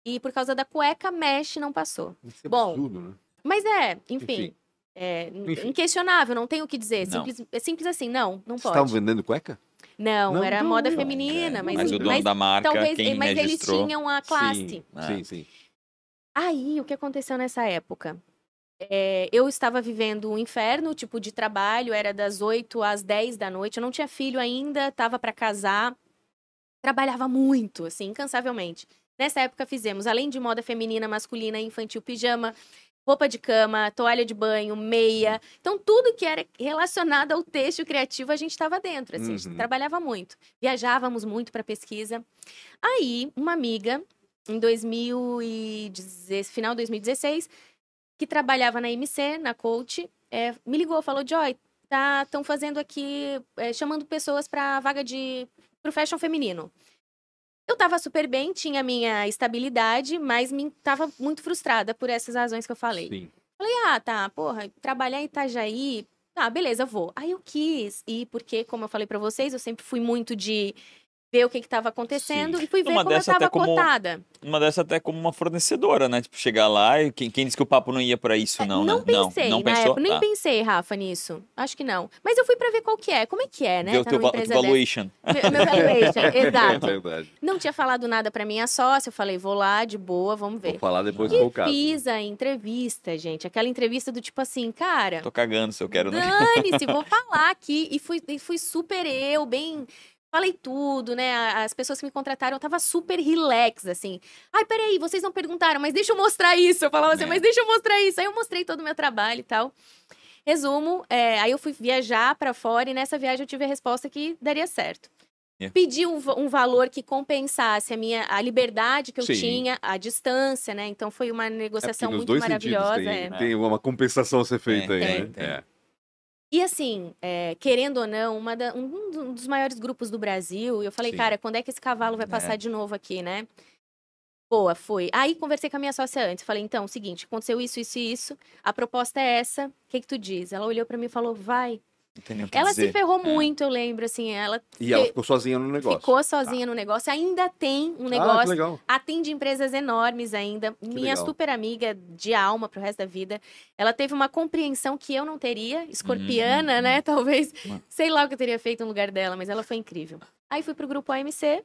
e por causa da cueca Mesh não passou. Isso é Bom, absurdo, né? Mas é, enfim. Enfim. É Enfim. inquestionável, não tenho o que dizer. Não. Simples, é simples assim, não, não Vocês pode. estavam vendendo cueca? Não, Não, era não, moda não. feminina, É, mas, mas o dono da marca, talvez, quem mas eles registrou. tinham a classe. Sim, Ah. sim, sim. Aí, o que aconteceu nessa época? É, eu estava vivendo um inferno, tipo, de trabalho, era das 8 às 10 da noite, eu não tinha filho ainda, estava para casar, trabalhava muito, assim, incansavelmente. Nessa época fizemos, além de moda feminina, masculina, infantil, pijama, roupa de cama, toalha de banho, meia. Então, tudo que era relacionado ao texto criativo, a gente estava dentro, assim, a gente Uhum. trabalhava muito. Viajávamos muito para pesquisa. Aí, uma amiga, em 2016, final de 2016, que trabalhava na MC, na coach, é, me ligou, falou, Joy, tá, estão fazendo aqui, é, chamando pessoas para vaga de pro fashion feminino. Eu tava super bem, tinha minha estabilidade, mas me tava muito frustrada por essas razões que eu falei. Sim. Falei, ah, tá, porra, trabalhar em Itajaí, tá, beleza, vou. Aí eu quis ir, porque, como eu falei pra vocês, eu sempre fui muito de ver o que que tava acontecendo Sim. e fui ver Uma como eu dessa tava até como- cotada. Uma dessa até como uma fornecedora, né? Tipo, chegar lá e quem, quem disse que o papo não ia pra isso, não, É, não né? pensei, não, não na pensou? época, nem Tá. pensei, Rafa, nisso. Acho que não. Mas eu fui pra ver qual que é, como é que é, né? O tá teu valuation. Meu, meu valuation, É exato. verdade. Não tinha falado nada pra minha sócia, eu falei, vou lá, de boa, vamos ver. Vou falar depois E do caso. fiz a entrevista, gente. Aquela entrevista do tipo assim, cara, Tô cagando se eu quero. Não. dane-se, vou falar aqui. E fui, e fui super eu, bem. Falei tudo, né? As pessoas que me contrataram, eu tava super relax, assim. Ai, peraí, vocês não perguntaram, mas deixa eu mostrar isso. Eu falava assim, É. mas deixa eu mostrar isso. Aí eu mostrei todo o meu trabalho e tal. Resumo, é, aí eu fui viajar pra fora e nessa viagem eu tive a resposta que daria certo. É. Pedi um, um valor que compensasse a minha a liberdade que eu Sim. tinha, a distância, né? Então foi uma É negociação nos muito maravilhosa. tem, é. tem uma compensação a ser feita aí, tem, né? tem. É. E assim, é, querendo ou não, uma da- um um dos maiores grupos do Brasil, e eu falei, Sim. cara, quando é que esse cavalo vai É. passar de novo aqui, né? Boa, foi. Aí conversei com a minha sócia antes, falei, então, seguinte, aconteceu isso, isso e isso, a proposta é essa, o que que tu diz? Ela olhou pra mim e falou, vai. Que Ela dizer. se ferrou É. muito, eu lembro, assim, ela E ela ficou sozinha no negócio. ficou sozinha no negócio, ainda tem um Ah, que negócio, legal. atende empresas enormes ainda, minha legal. super amiga de alma pro resto da vida. Ela teve uma compreensão que eu não teria, escorpiana, Uhum. né? Talvez, sei lá o que eu teria feito no lugar dela, mas ela foi incrível. Aí fui pro grupo AMC,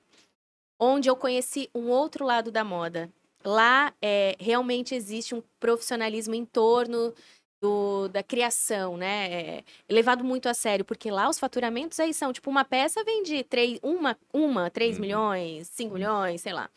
onde eu conheci um outro lado da moda. Lá é, realmente existe um profissionalismo em torno do, da criação, né? É, levado muito a sério, porque lá os faturamentos aí são, tipo, uma peça vende três, uma, uma, 3 uhum. milhões, 5 milhões, sei lá.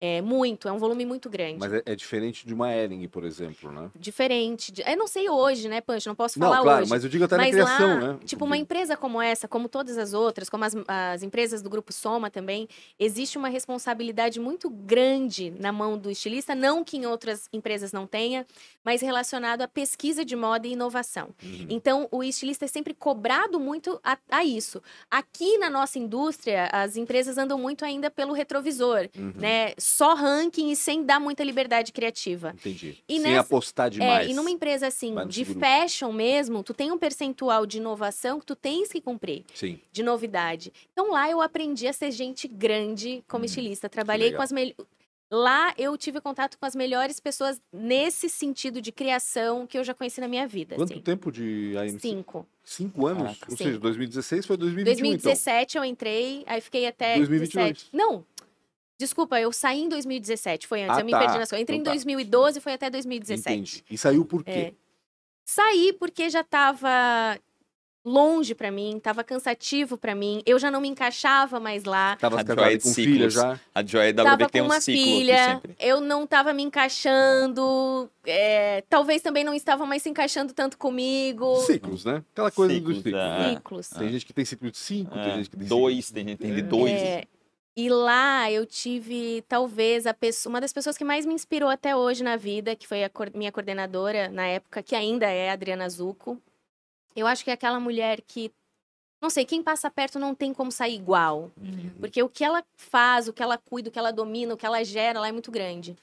É muito, é um volume muito grande. Mas é, é diferente de uma Ering, por exemplo, né? Diferente. De, eu não sei hoje, né, Punch? Não posso falar não, claro, hoje. mas eu digo até mas na criação, lá, né? Tipo, uma empresa como essa, como todas as outras, como as, as empresas do Grupo Soma também, existe uma responsabilidade muito grande na mão do estilista, não que em outras empresas não tenha, mas relacionado à pesquisa de moda e inovação. Uhum. Então, o estilista é sempre cobrado muito a, a, isso. Aqui na nossa indústria, as empresas andam muito ainda pelo retrovisor, uhum. né? Só ranking e sem dar muita liberdade criativa. Entendi. E sem nessa, apostar demais. É, e numa empresa assim, de grupo. fashion mesmo, tu tem um percentual de inovação que tu tens que cumprir. Sim. De novidade. Então lá eu aprendi a ser gente grande como uhum. estilista. Trabalhei com as melhores Lá eu tive contato com as melhores pessoas nesse sentido de criação que eu já conheci na minha vida. Quanto assim. tempo de ANC? Cinco. Cinco anos? Caraca. Ou Cinco. seja, 2016 foi 2021, 2017 então. eu entrei, aí fiquei até... 2022. 17. Não, Desculpa, eu saí em 2017, foi antes, ah, eu me tá. perdi nas coisas. Entrei então, em 2012 e foi até 2017. Entendi. E saiu por quê? É. Saí porque já estava longe para mim, tava cansativo para mim, eu já não me encaixava mais lá. Tava casada com filha já? A Joy da tava tem com uma filha, eu não tava me encaixando, é, talvez também não estava mais se encaixando tanto comigo. Ciclos, né? Aquela coisa ciclos, dos ciclos. É. Ciclos. Tem gente que tem ciclo de cinco, é. tem gente que tem dois, ciclo... tem gente que tem de dois. E lá eu tive, talvez, a pessoa, uma das pessoas que mais me inspirou até hoje na vida, que foi a minha coordenadora na época, que ainda é a Adriana Zucco. Eu acho que é aquela mulher que não sei, quem passa perto não tem como sair igual. Uhum. Porque o que ela faz, o que ela cuida, o que ela domina, o que ela gera lá é muito grande.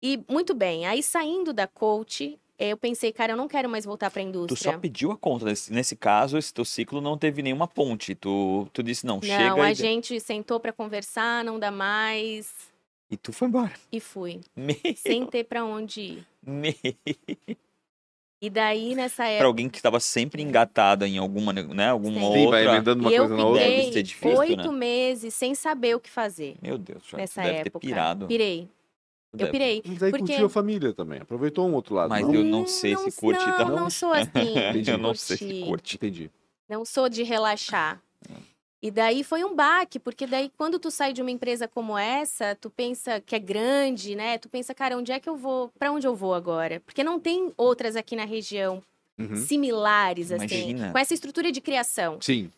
E muito bem, aí saindo da coach, eu pensei, cara, eu não quero mais voltar para a indústria. Tu só pediu a conta. Nesse, nesse caso, esse teu ciclo não teve nenhuma ponte. Tu, tu disse, não, não chega. Não, a e... gente sentou para conversar, não dá mais. E tu foi embora. E fui. Meu. Sem ter para onde ir. Meu. E daí, nessa época. Pra alguém que estava sempre engatada em alguma, né? Alguma Sim. outra. Sim, vai emendando uma e coisa na outra. Deve ser difícil, oito né? meses sem saber o que fazer. Meu Deus, já nessa deve época. ter pirado. Pirei. Eu pirei. Mas aí porque... curtiu a família também. Aproveitou um outro lado. Mas não? eu não sei não, se curte. Não, tá? não sou assim. eu não sei se curte. Entendi. Não sou de relaxar. E daí foi um baque, porque daí quando tu sai de uma empresa como essa, tu pensa que é grande, né? Tu pensa, cara, onde é que eu vou? Para onde eu vou agora? Porque não tem outras aqui na região uhum. similares, assim, Imagina. com essa estrutura de criação. Sim.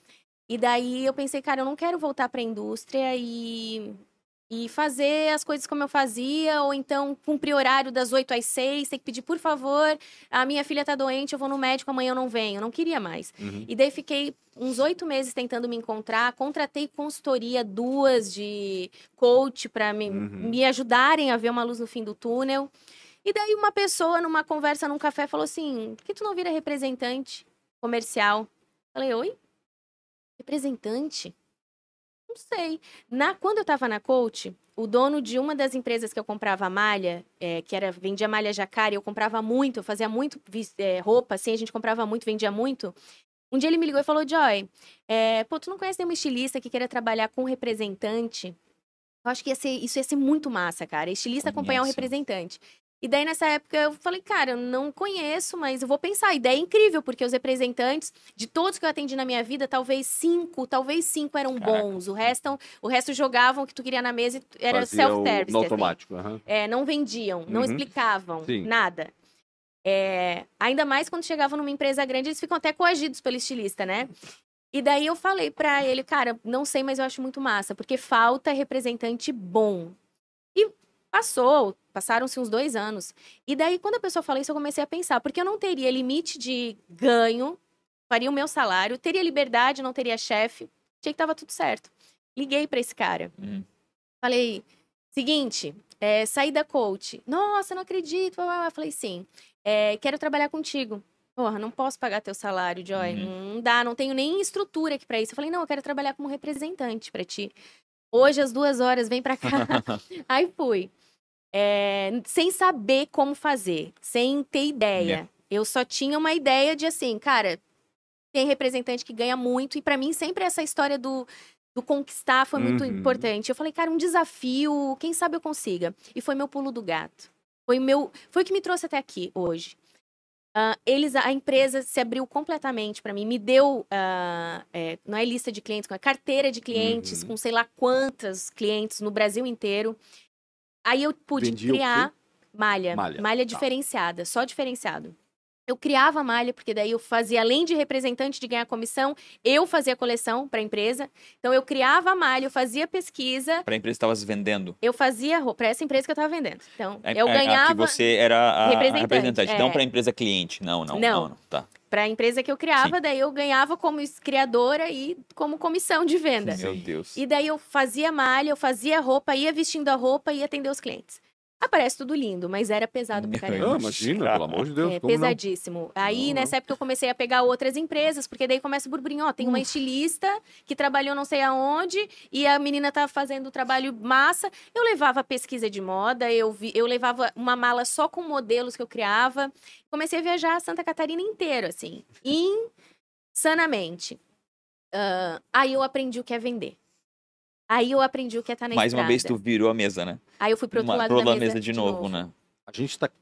E daí eu pensei, cara, eu não quero voltar para a indústria e, e fazer as coisas como eu fazia, ou então cumprir horário das 8 às 6, tem que pedir, por favor, a minha filha tá doente, eu vou no médico, amanhã eu não venho. Eu não queria mais. Uhum. E daí fiquei uns oito meses tentando me encontrar, contratei consultoria duas de coach para me, uhum. me ajudarem a ver uma luz no fim do túnel. E daí uma pessoa, numa conversa num café, falou assim: por que tu não vira representante comercial? Falei, oi? Representante? Não sei. Na, quando eu tava na coach, o dono de uma das empresas que eu comprava malha, é, que era vendia malha jacare, eu comprava muito, eu fazia muito é, roupa, assim, a gente comprava muito, vendia muito. Um dia ele me ligou e falou, Joy, é, pô, tu não conhece nenhuma estilista que queira trabalhar com representante? Eu acho que ia ser, isso ia ser muito massa, cara. Estilista Conheço. acompanhar um representante. E daí, nessa época, eu falei, cara, eu não conheço, mas eu vou pensar. A ideia é incrível, porque os representantes, de todos que eu atendi na minha vida, talvez cinco, talvez cinco eram Caraca. bons. O resto, o resto jogavam o que tu queria na mesa e era self-service. No automático. Uhum. É, não vendiam, não uhum. explicavam Sim. nada. É, ainda mais quando chegavam numa empresa grande, eles ficam até coagidos pelo estilista, né? E daí eu falei para ele, cara, não sei, mas eu acho muito massa, porque falta representante bom. E passou, passaram-se uns dois anos. E daí, quando a pessoa fala isso, eu comecei a pensar, porque eu não teria limite de ganho, faria o meu salário, teria liberdade, não teria chefe, tinha que tava tudo certo. Liguei para esse cara. Hum. Falei, seguinte, é, saí da coach. Nossa, não acredito. Eu falei, sim, é, quero trabalhar contigo. Porra, não posso pagar teu salário, Joy. Uhum. Não dá, não tenho nem estrutura aqui para isso. Eu falei, não, eu quero trabalhar como representante para ti. Hoje, às duas horas, vem pra cá. Aí fui. É, sem saber como fazer, sem ter ideia. Yeah. Eu só tinha uma ideia de assim, cara, tem representante que ganha muito, e para mim sempre essa história do do conquistar foi muito Uhum. importante. Eu falei, cara, um desafio, quem sabe eu consiga. E foi meu pulo do gato. Foi meu, foi o que me trouxe até aqui hoje. Ah, eles, a empresa se abriu completamente para mim, me deu, ah, é, não é lista de clientes, é carteira de clientes Uhum. com sei lá quantas clientes no Brasil inteiro. Aí eu pude Vendia criar malha, Malha, malha, tá. diferenciada, só diferenciado. Eu criava malha, porque daí eu fazia, além de representante de ganhar comissão, eu fazia coleção para a empresa. Então eu criava a malha, eu fazia pesquisa, Pra empresa que estava vendendo. eu fazia para essa empresa que eu estava vendendo. Então É- eu é- é ganhava que você era a a representante, representante, é. não pra empresa cliente. Não, não, Não. não. não, Tá. para a empresa que eu criava, daí eu ganhava como criadora e como comissão de venda. Meu Deus. E daí eu fazia malha, eu fazia roupa, ia vestindo a roupa e ia atender os clientes. Aparece tudo lindo, mas era pesado pra Meu caramba. Ah, imagina, pelo amor de Deus. É como não? pesadíssimo. Aí, Não, nessa época, eu comecei a pegar outras empresas, porque daí começa o burburinho. Ó, tem uma estilista que trabalhou não sei aonde, e a menina tava fazendo o trabalho massa. Eu levava pesquisa de moda, eu, vi, eu levava uma mala só com modelos que eu criava. Comecei a viajar a Santa Catarina inteiro, assim, insanamente. Ah, aí eu aprendi o que é vender. Aí eu aprendi o que é estar na Mais uma estrada. vez tu virou a mesa, né? Aí eu fui pro outro Uma- lado pro da mesa, da mesa de novo, né? A gente tá com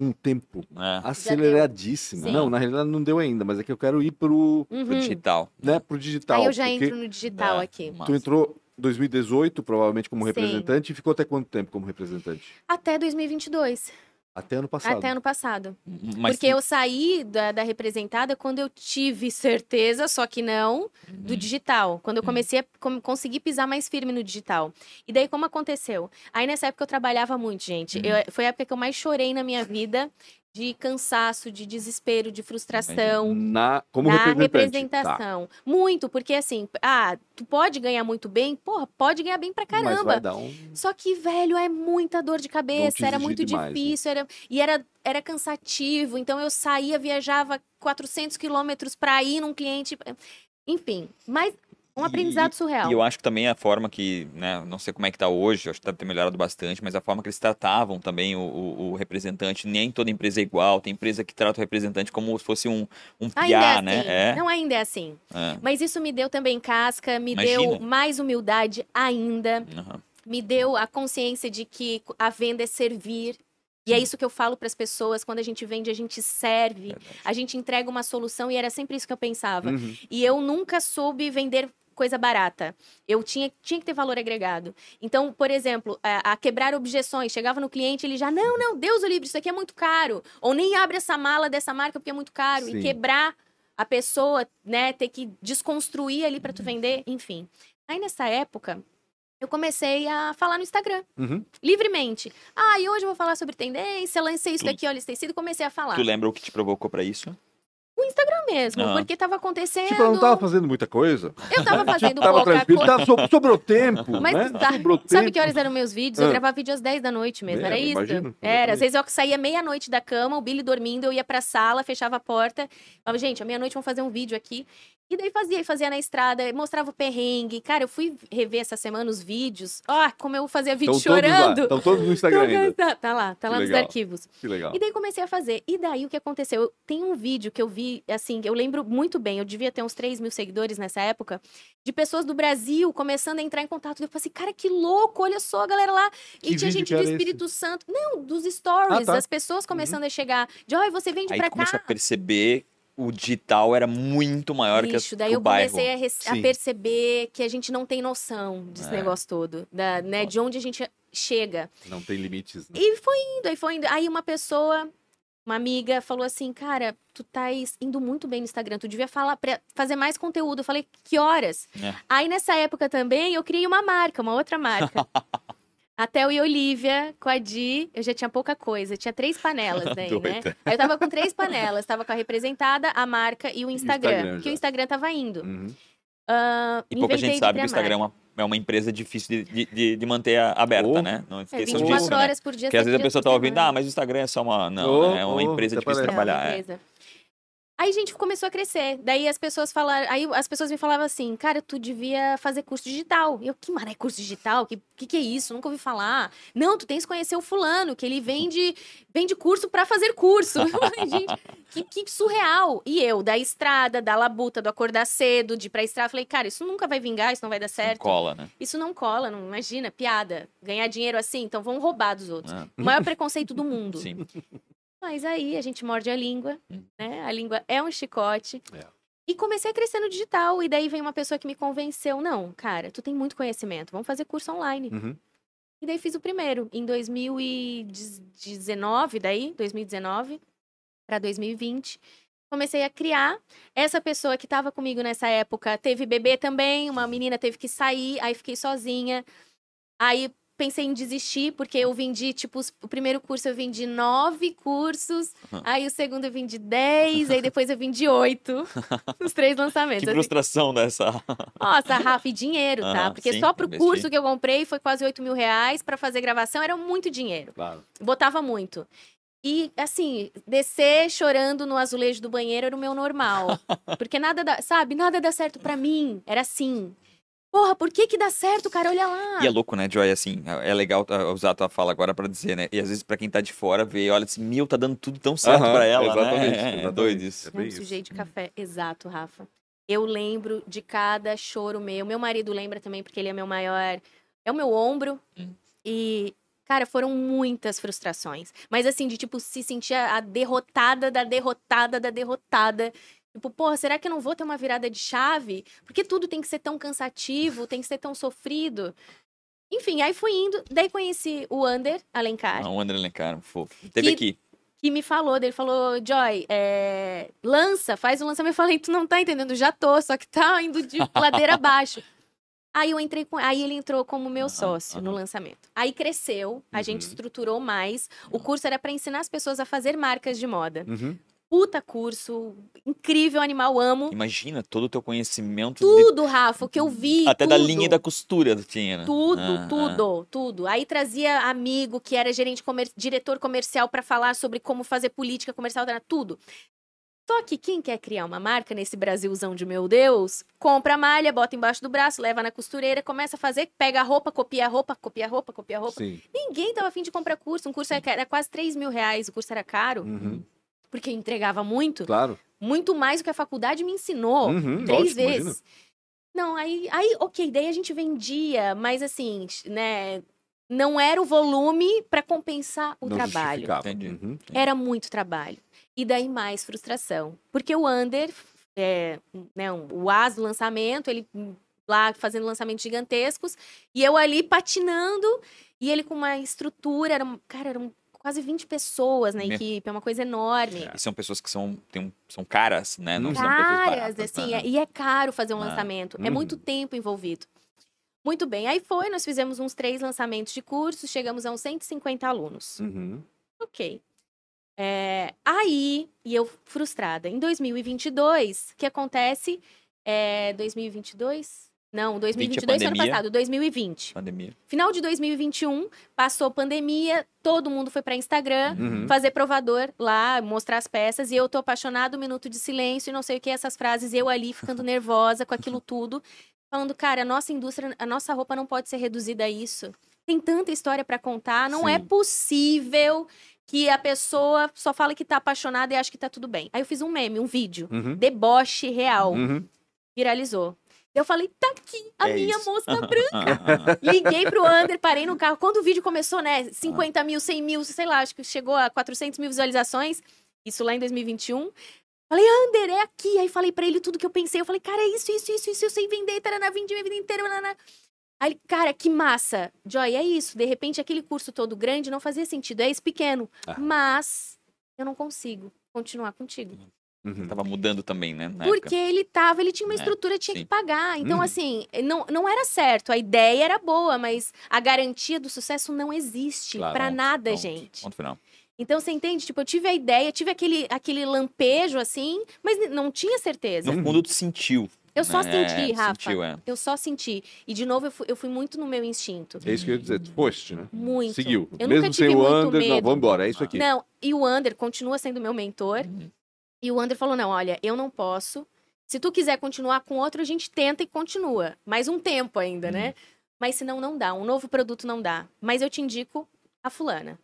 um tempo É. aceleradíssimo. Sim. Não, na realidade não deu ainda, mas é que eu quero ir pro, Pro Uhum. digital. né, pro digital. Aí eu já porque entro no digital É, aqui. massa. Tu entrou em 2018, provavelmente, como Sim. representante, e ficou até quanto tempo como representante? Até 2022. Até ano passado. Até ano passado. Mas Porque eu saí da, da representada quando eu tive certeza, só que não, do digital. Quando eu comecei a com- conseguir pisar mais firme no digital. E daí, como aconteceu? Aí, nessa época, eu trabalhava muito, gente. Eu- foi a época que eu mais chorei na minha vida de cansaço, de desespero, de frustração. Na, como na. Tá. representação. Muito, porque assim, ah, tu pode ganhar muito bem? Porra, pode ganhar bem pra caramba. um... Só que, velho, é muita dor de cabeça, era muito demais, né? difícil, era, e era, era cansativo. Então eu saía, viajava 400 quilômetros pra ir num cliente. Enfim, mas um E- aprendizado surreal. E eu acho que também a forma que, né, não sei como é que tá hoje, acho que deve ter melhorado bastante, mas a forma que eles tratavam também o, o- o representante, nem toda empresa é igual, tem empresa que trata o representante como se fosse um, um Ainda piá, é né? assim. É, Não, ainda é assim. é. Mas isso me deu também casca, me deu Imagina. mais humildade ainda. Aham. me deu a consciência de que a venda é servir. E é isso que eu falo para as pessoas, quando a gente vende, a gente serve, Verdade. a gente entrega uma solução e era sempre isso que eu pensava. Uhum. E eu nunca soube vender coisa barata. Eu tinha, tinha que ter valor agregado. Então, por exemplo, a, a quebrar objeções. Chegava no cliente, ele já, não, não, Deus o livre, isso aqui é muito caro. Ou nem abre essa mala dessa marca porque é muito caro. Sim. E quebrar a pessoa, né, ter que desconstruir ali para tu vender, enfim. Aí nessa época, eu comecei a falar no Instagram Uhum. livremente. Ah, e hoje eu vou falar sobre tendência, lancei isso Tu- aqui, olha, esse tecido, comecei a falar. Tu lembra o que te provocou pra isso? Mesmo, Ah. porque tava acontecendo. Tipo, ela não tava fazendo muita coisa. Eu tava fazendo Tava pouca coisa. tava, so- sobrou tempo, Mas né? tá- Sobrou Sabe tempo. que horas eram meus vídeos? Eu Ah. gravava vídeo às 10 da noite mesmo, É, era isso? imagino, Era, às exatamente. vezes eu saía meia-noite da cama, o Billy dormindo, eu ia pra sala, fechava a porta, falava, gente, à meia-noite vamos fazer um vídeo aqui. E daí fazia, fazia na estrada, mostrava o perrengue. Cara, eu fui rever essa semana os vídeos. Ó, como eu fazia vídeo lá, chorando. Estão todos no Instagram ainda. Tá, tá lá, tá Que lá nos legal. arquivos. Que legal. E daí comecei a fazer. E daí o que aconteceu? Eu- Tem um vídeo que eu vi, assim, eu lembro muito bem, eu devia ter uns 3 mil seguidores nessa época, de pessoas do Brasil começando a entrar em contato. Eu falei assim, cara, que louco, olha só a galera lá. E Que tinha gente do Espírito Santo. Não, dos stories, Ah, tá. as pessoas começando a chegar. De, ó, você vende Aí pra cá. a perceber o digital era muito maior Bicho, que, a, daí eu o bairro. comecei a, a perceber que a gente não tem noção desse É. negócio todo, da, né, de onde a gente chega. Não tem limites. Né? E foi indo, aí foi indo. Aí uma pessoa, uma amiga, falou assim: Cara, tu tá indo muito bem no Instagram, tu devia falar pra fazer mais conteúdo. Eu falei, que horas? É. Aí nessa época também eu criei uma marca, uma outra marca. A Theo e Olivia, com a Di, eu já tinha pouca coisa, tinha três panelas daí, né? Aí eu tava com três panelas, tava com a representada, a marca e o Instagram, Instagram que já. o Instagram tava indo. Uhum. Ah, E pouca gente sabe que o Instagram é uma, é uma empresa difícil de, de- de, manter aberta, Oh. né? Não É, esqueçam 24 disso, né? horas por dia. Porque às vezes a pessoa tá ouvindo, ah, mas o Instagram é só uma... Não, Oh, né? é uma oh, empresa até difícil de trabalhar. é. Aí a gente começou a crescer. Daí as pessoas falaram, aí as pessoas me falavam assim, cara, tu devia fazer curso digital. E eu, que mané curso digital? Que, que que é isso? Nunca ouvi falar. Não, tu tens que conhecer o fulano, que ele vende, vende curso pra fazer curso. Gente, que, que surreal. E eu, da estrada, da labuta, do acordar cedo, de ir pra estrada, falei, cara, isso nunca vai vingar, isso não vai dar certo. Não cola, né? Isso não cola, não imagina, piada. Ganhar dinheiro assim, então vão roubar dos outros. Ah. O maior preconceito do mundo. Sim. Mas aí a gente morde a língua, né? A língua é um chicote. É. E comecei a crescer no digital. E daí vem uma pessoa que me convenceu: não, cara, tu tem muito conhecimento, vamos fazer curso online. Uhum. E daí fiz o primeiro, em 2019, daí, 2019 para 2020. Comecei a criar. Essa pessoa que estava comigo nessa época teve bebê também, uma menina teve que sair, aí fiquei sozinha. Aí pensei em desistir, porque eu vendi, tipo, o primeiro curso eu vendi nove cursos, uhum. aí o segundo eu vendi dez, aí depois eu vendi oito, os três lançamentos. Que frustração dessa. Nossa, Rafa, e dinheiro, tá? Porque sim, só pro investir. curso que eu comprei foi quase oito mil reais, para fazer gravação era muito dinheiro. Claro. Botava muito. E, assim, descer chorando no azulejo do banheiro era o meu normal. Porque nada dá, sabe, nada dá certo para mim. Era assim. Porra, por que que dá certo, cara? Olha lá. E é louco, né, Joy? Assim, é legal usar a tua fala agora para dizer, né? E às vezes para quem tá de fora vê, olha assim, meu, tá dando tudo tão certo uh -huh, para ela, exatamente, né? Exatamente, é, doido isso. É um sujei de café, exato, Rafa. Eu lembro de cada choro meu. Meu marido lembra também, porque ele é meu maior... É o meu ombro. Hum. E, cara, foram muitas frustrações. Mas, assim, de, tipo, se sentir a derrotada da derrotada da derrotada Tipo, porra, será que eu não vou ter uma virada de chave? Porque tudo tem que ser tão cansativo, tem que ser tão sofrido. Enfim, aí fui indo, daí conheci o Ander Alencar. Ah, o Ander Alencar, fofo. Teve que, aqui. Que me falou, ele falou, Joy, é, lança, faz um lançamento. Eu falei, tu não tá entendendo, já tô, só que tá indo de ladeira abaixo. Aí eu entrei com. Aí ele entrou como meu sócio no lançamento. Aí cresceu, a uhum. gente estruturou mais. O curso era para ensinar as pessoas a fazer marcas de moda. Uhum puta curso, incrível animal, amo. Imagina todo o teu conhecimento. Tudo, de... Rafa, o que eu vi. Até tudo. da linha da costura tinha, né? Tudo, ah, tudo, ah. tudo. Aí trazia amigo que era gerente comer... diretor comercial para falar sobre como fazer política comercial, tudo. Só que quem quer criar uma marca nesse Brasilzão de meu Deus, compra a malha, bota embaixo do braço, leva na costureira, começa a fazer, pega a roupa, copia a roupa, copia a roupa, copia a roupa. Sim. Ninguém tava afim de comprar curso. Um curso era quase 3 mil reais, o curso era caro. Uhum porque eu entregava muito. Claro. Muito mais do que a faculdade me ensinou. Uhum, três vezes. Imagina. Não, aí, aí, ok, daí a gente vendia, mas assim, né? Não era o volume para compensar o não trabalho. Uhum. Era muito trabalho. E daí mais frustração. Porque o Under, é, né, o as do lançamento, ele lá fazendo lançamentos gigantescos, e eu ali patinando, e ele com uma estrutura, era, cara, era um quase 20 pessoas na equipe, é uma coisa enorme. É. E são pessoas que são, tem, são caras, né? Não caras, são baratas, assim, né? é, e é caro fazer um ah. lançamento, é muito uhum. tempo envolvido. Muito bem, aí foi, nós fizemos uns três lançamentos de cursos, chegamos a uns 150 alunos. Uhum. Ok. É, aí, e eu frustrada, em 2022, o que acontece? É, 2022? Não, 2022 foi ano passado, 2020. Pandemia. Final de 2021, passou pandemia, todo mundo foi para Instagram uhum. fazer provador lá, mostrar as peças, e eu tô apaixonado, um minuto de silêncio e não sei o que, essas frases, eu ali ficando nervosa com aquilo tudo, falando, cara, a nossa indústria, a nossa roupa não pode ser reduzida a isso. Tem tanta história para contar, não é Sim. é possível que a pessoa só fala que tá apaixonada e acha que tá tudo bem. Aí eu fiz um meme, um vídeo, uhum. deboche real. Uhum. Viralizou. Eu falei, tá aqui a é minha isso. moça branca. Liguei pro Under, parei no carro. Quando o vídeo começou, né? 50 mil, 100 mil, sei lá, acho que chegou a 400 mil visualizações. Isso lá em 2021. Falei, Under, é aqui. Aí falei pra ele tudo que eu pensei. Eu falei, cara, é isso, isso, isso, isso. Eu sei vender, tarana, vendi minha vida inteira. Tarana. Aí, cara, que massa. Joy, é isso. De repente, aquele curso todo grande não fazia sentido. É esse pequeno. Ah. Mas eu não consigo continuar contigo. Uhum. Tava mudando também, né? Porque época. ele tava, ele tinha uma é, estrutura, é, tinha sim. que pagar. Então, uhum. assim, não, não era certo. A ideia era boa, mas a garantia do sucesso não existe claro, para nada, ponto, gente. Ponto final. Então, você entende? Tipo, eu tive a ideia, tive aquele, aquele lampejo, assim, mas não tinha certeza. No fundo, tu sentiu. Eu só né? senti, Rafa. Sentiu, é. Eu só senti. E, de novo, eu fui, eu fui, muito no meu instinto. É isso que eu ia dizer. Tu foste, né? Muito. Seguiu. Eu Mesmo sem o Under, medo. não, vamos embora, é isso aqui. Não, e o Under continua sendo meu mentor. Uhum. E o André falou: não, olha, eu não posso. Se tu quiser continuar com outro, a gente tenta e continua. Mais um tempo ainda, né? Uhum. Mas senão não dá. Um novo produto não dá. Mas eu te indico a fulana.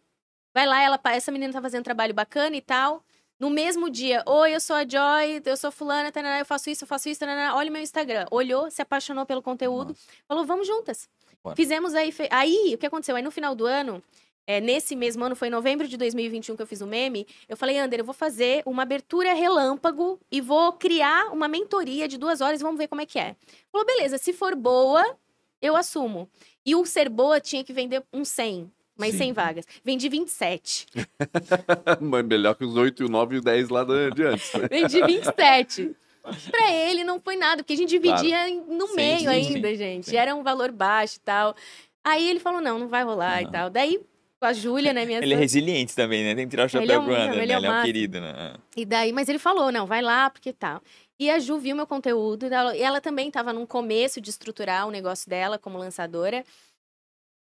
Vai lá, ela, essa menina tá fazendo trabalho bacana e tal. No mesmo dia, oi, eu sou a Joy, eu sou fulana, tananá, eu faço isso, eu faço isso, tananá, olha meu Instagram. Olhou, se apaixonou pelo conteúdo, Nossa. falou, vamos juntas. Bora. Fizemos aí, fe- aí, o que aconteceu? Aí no final do ano, é, nesse mesmo ano, foi em novembro de 2021 que eu fiz o meme, eu falei, Ander, eu vou fazer uma abertura relâmpago e vou criar uma mentoria de duas horas e vamos ver como é que é. Falou, beleza, se for boa, eu assumo. E o ser boa tinha que vender um 100, mais Sim. 100 vagas. Vendi 27. Mas melhor que os 8, o 9 e o 10 lá de antes. né? Vendi 27. Pra ele não foi nada, porque a gente dividia em- no Sim, meio sim, ainda, sim, gente. sim. Era um valor baixo e tal. Aí ele falou: não, não vai rolar e tal. Daí, com a Júlia, né, minha Ele é resiliente também, né? Tem que tirar o Ele é chapéu um- pro ele né? é Ele é um máximo. querido, né? E daí, mas ele falou, não, vai lá, porque tal. E a Ju viu meu conteúdo, e ela, e ela também estava num começo de estruturar o negócio dela como lançadora.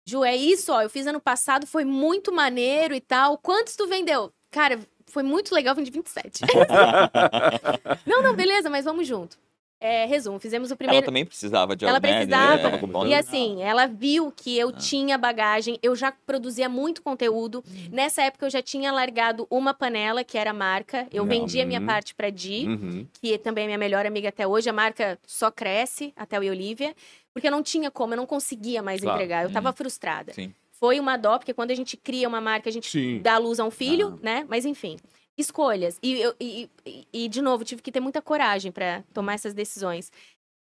Ju, é isso, ó, eu fiz ano passado, foi muito maneiro e tal. Quantos tu vendeu? Cara, foi muito legal, vendi 27. não, não, beleza, mas vamos junto. É, resumo, fizemos o Ela primeiro... também precisava de Ela algo, né? precisava. É, E E assim, ela viu que eu Ah. tinha bagagem, eu já produzia muito conteúdo. Nessa época eu já tinha largado uma panela, que era a marca. Eu Legal. vendia minha Uhum. parte pra Di, Uhum. que também é minha melhor amiga até hoje. A marca só cresce, até o e Olivia, porque eu não tinha como, eu não conseguia mais Claro. entregar. Eu tava Uhum. frustrada. Sim. Foi uma dó, porque quando a gente cria uma marca, a gente Sim. dá luz a um filho, Ah. né? Mas enfim, escolhas. E, eu- e, e, e, de novo, tive que ter muita coragem pra tomar essas decisões.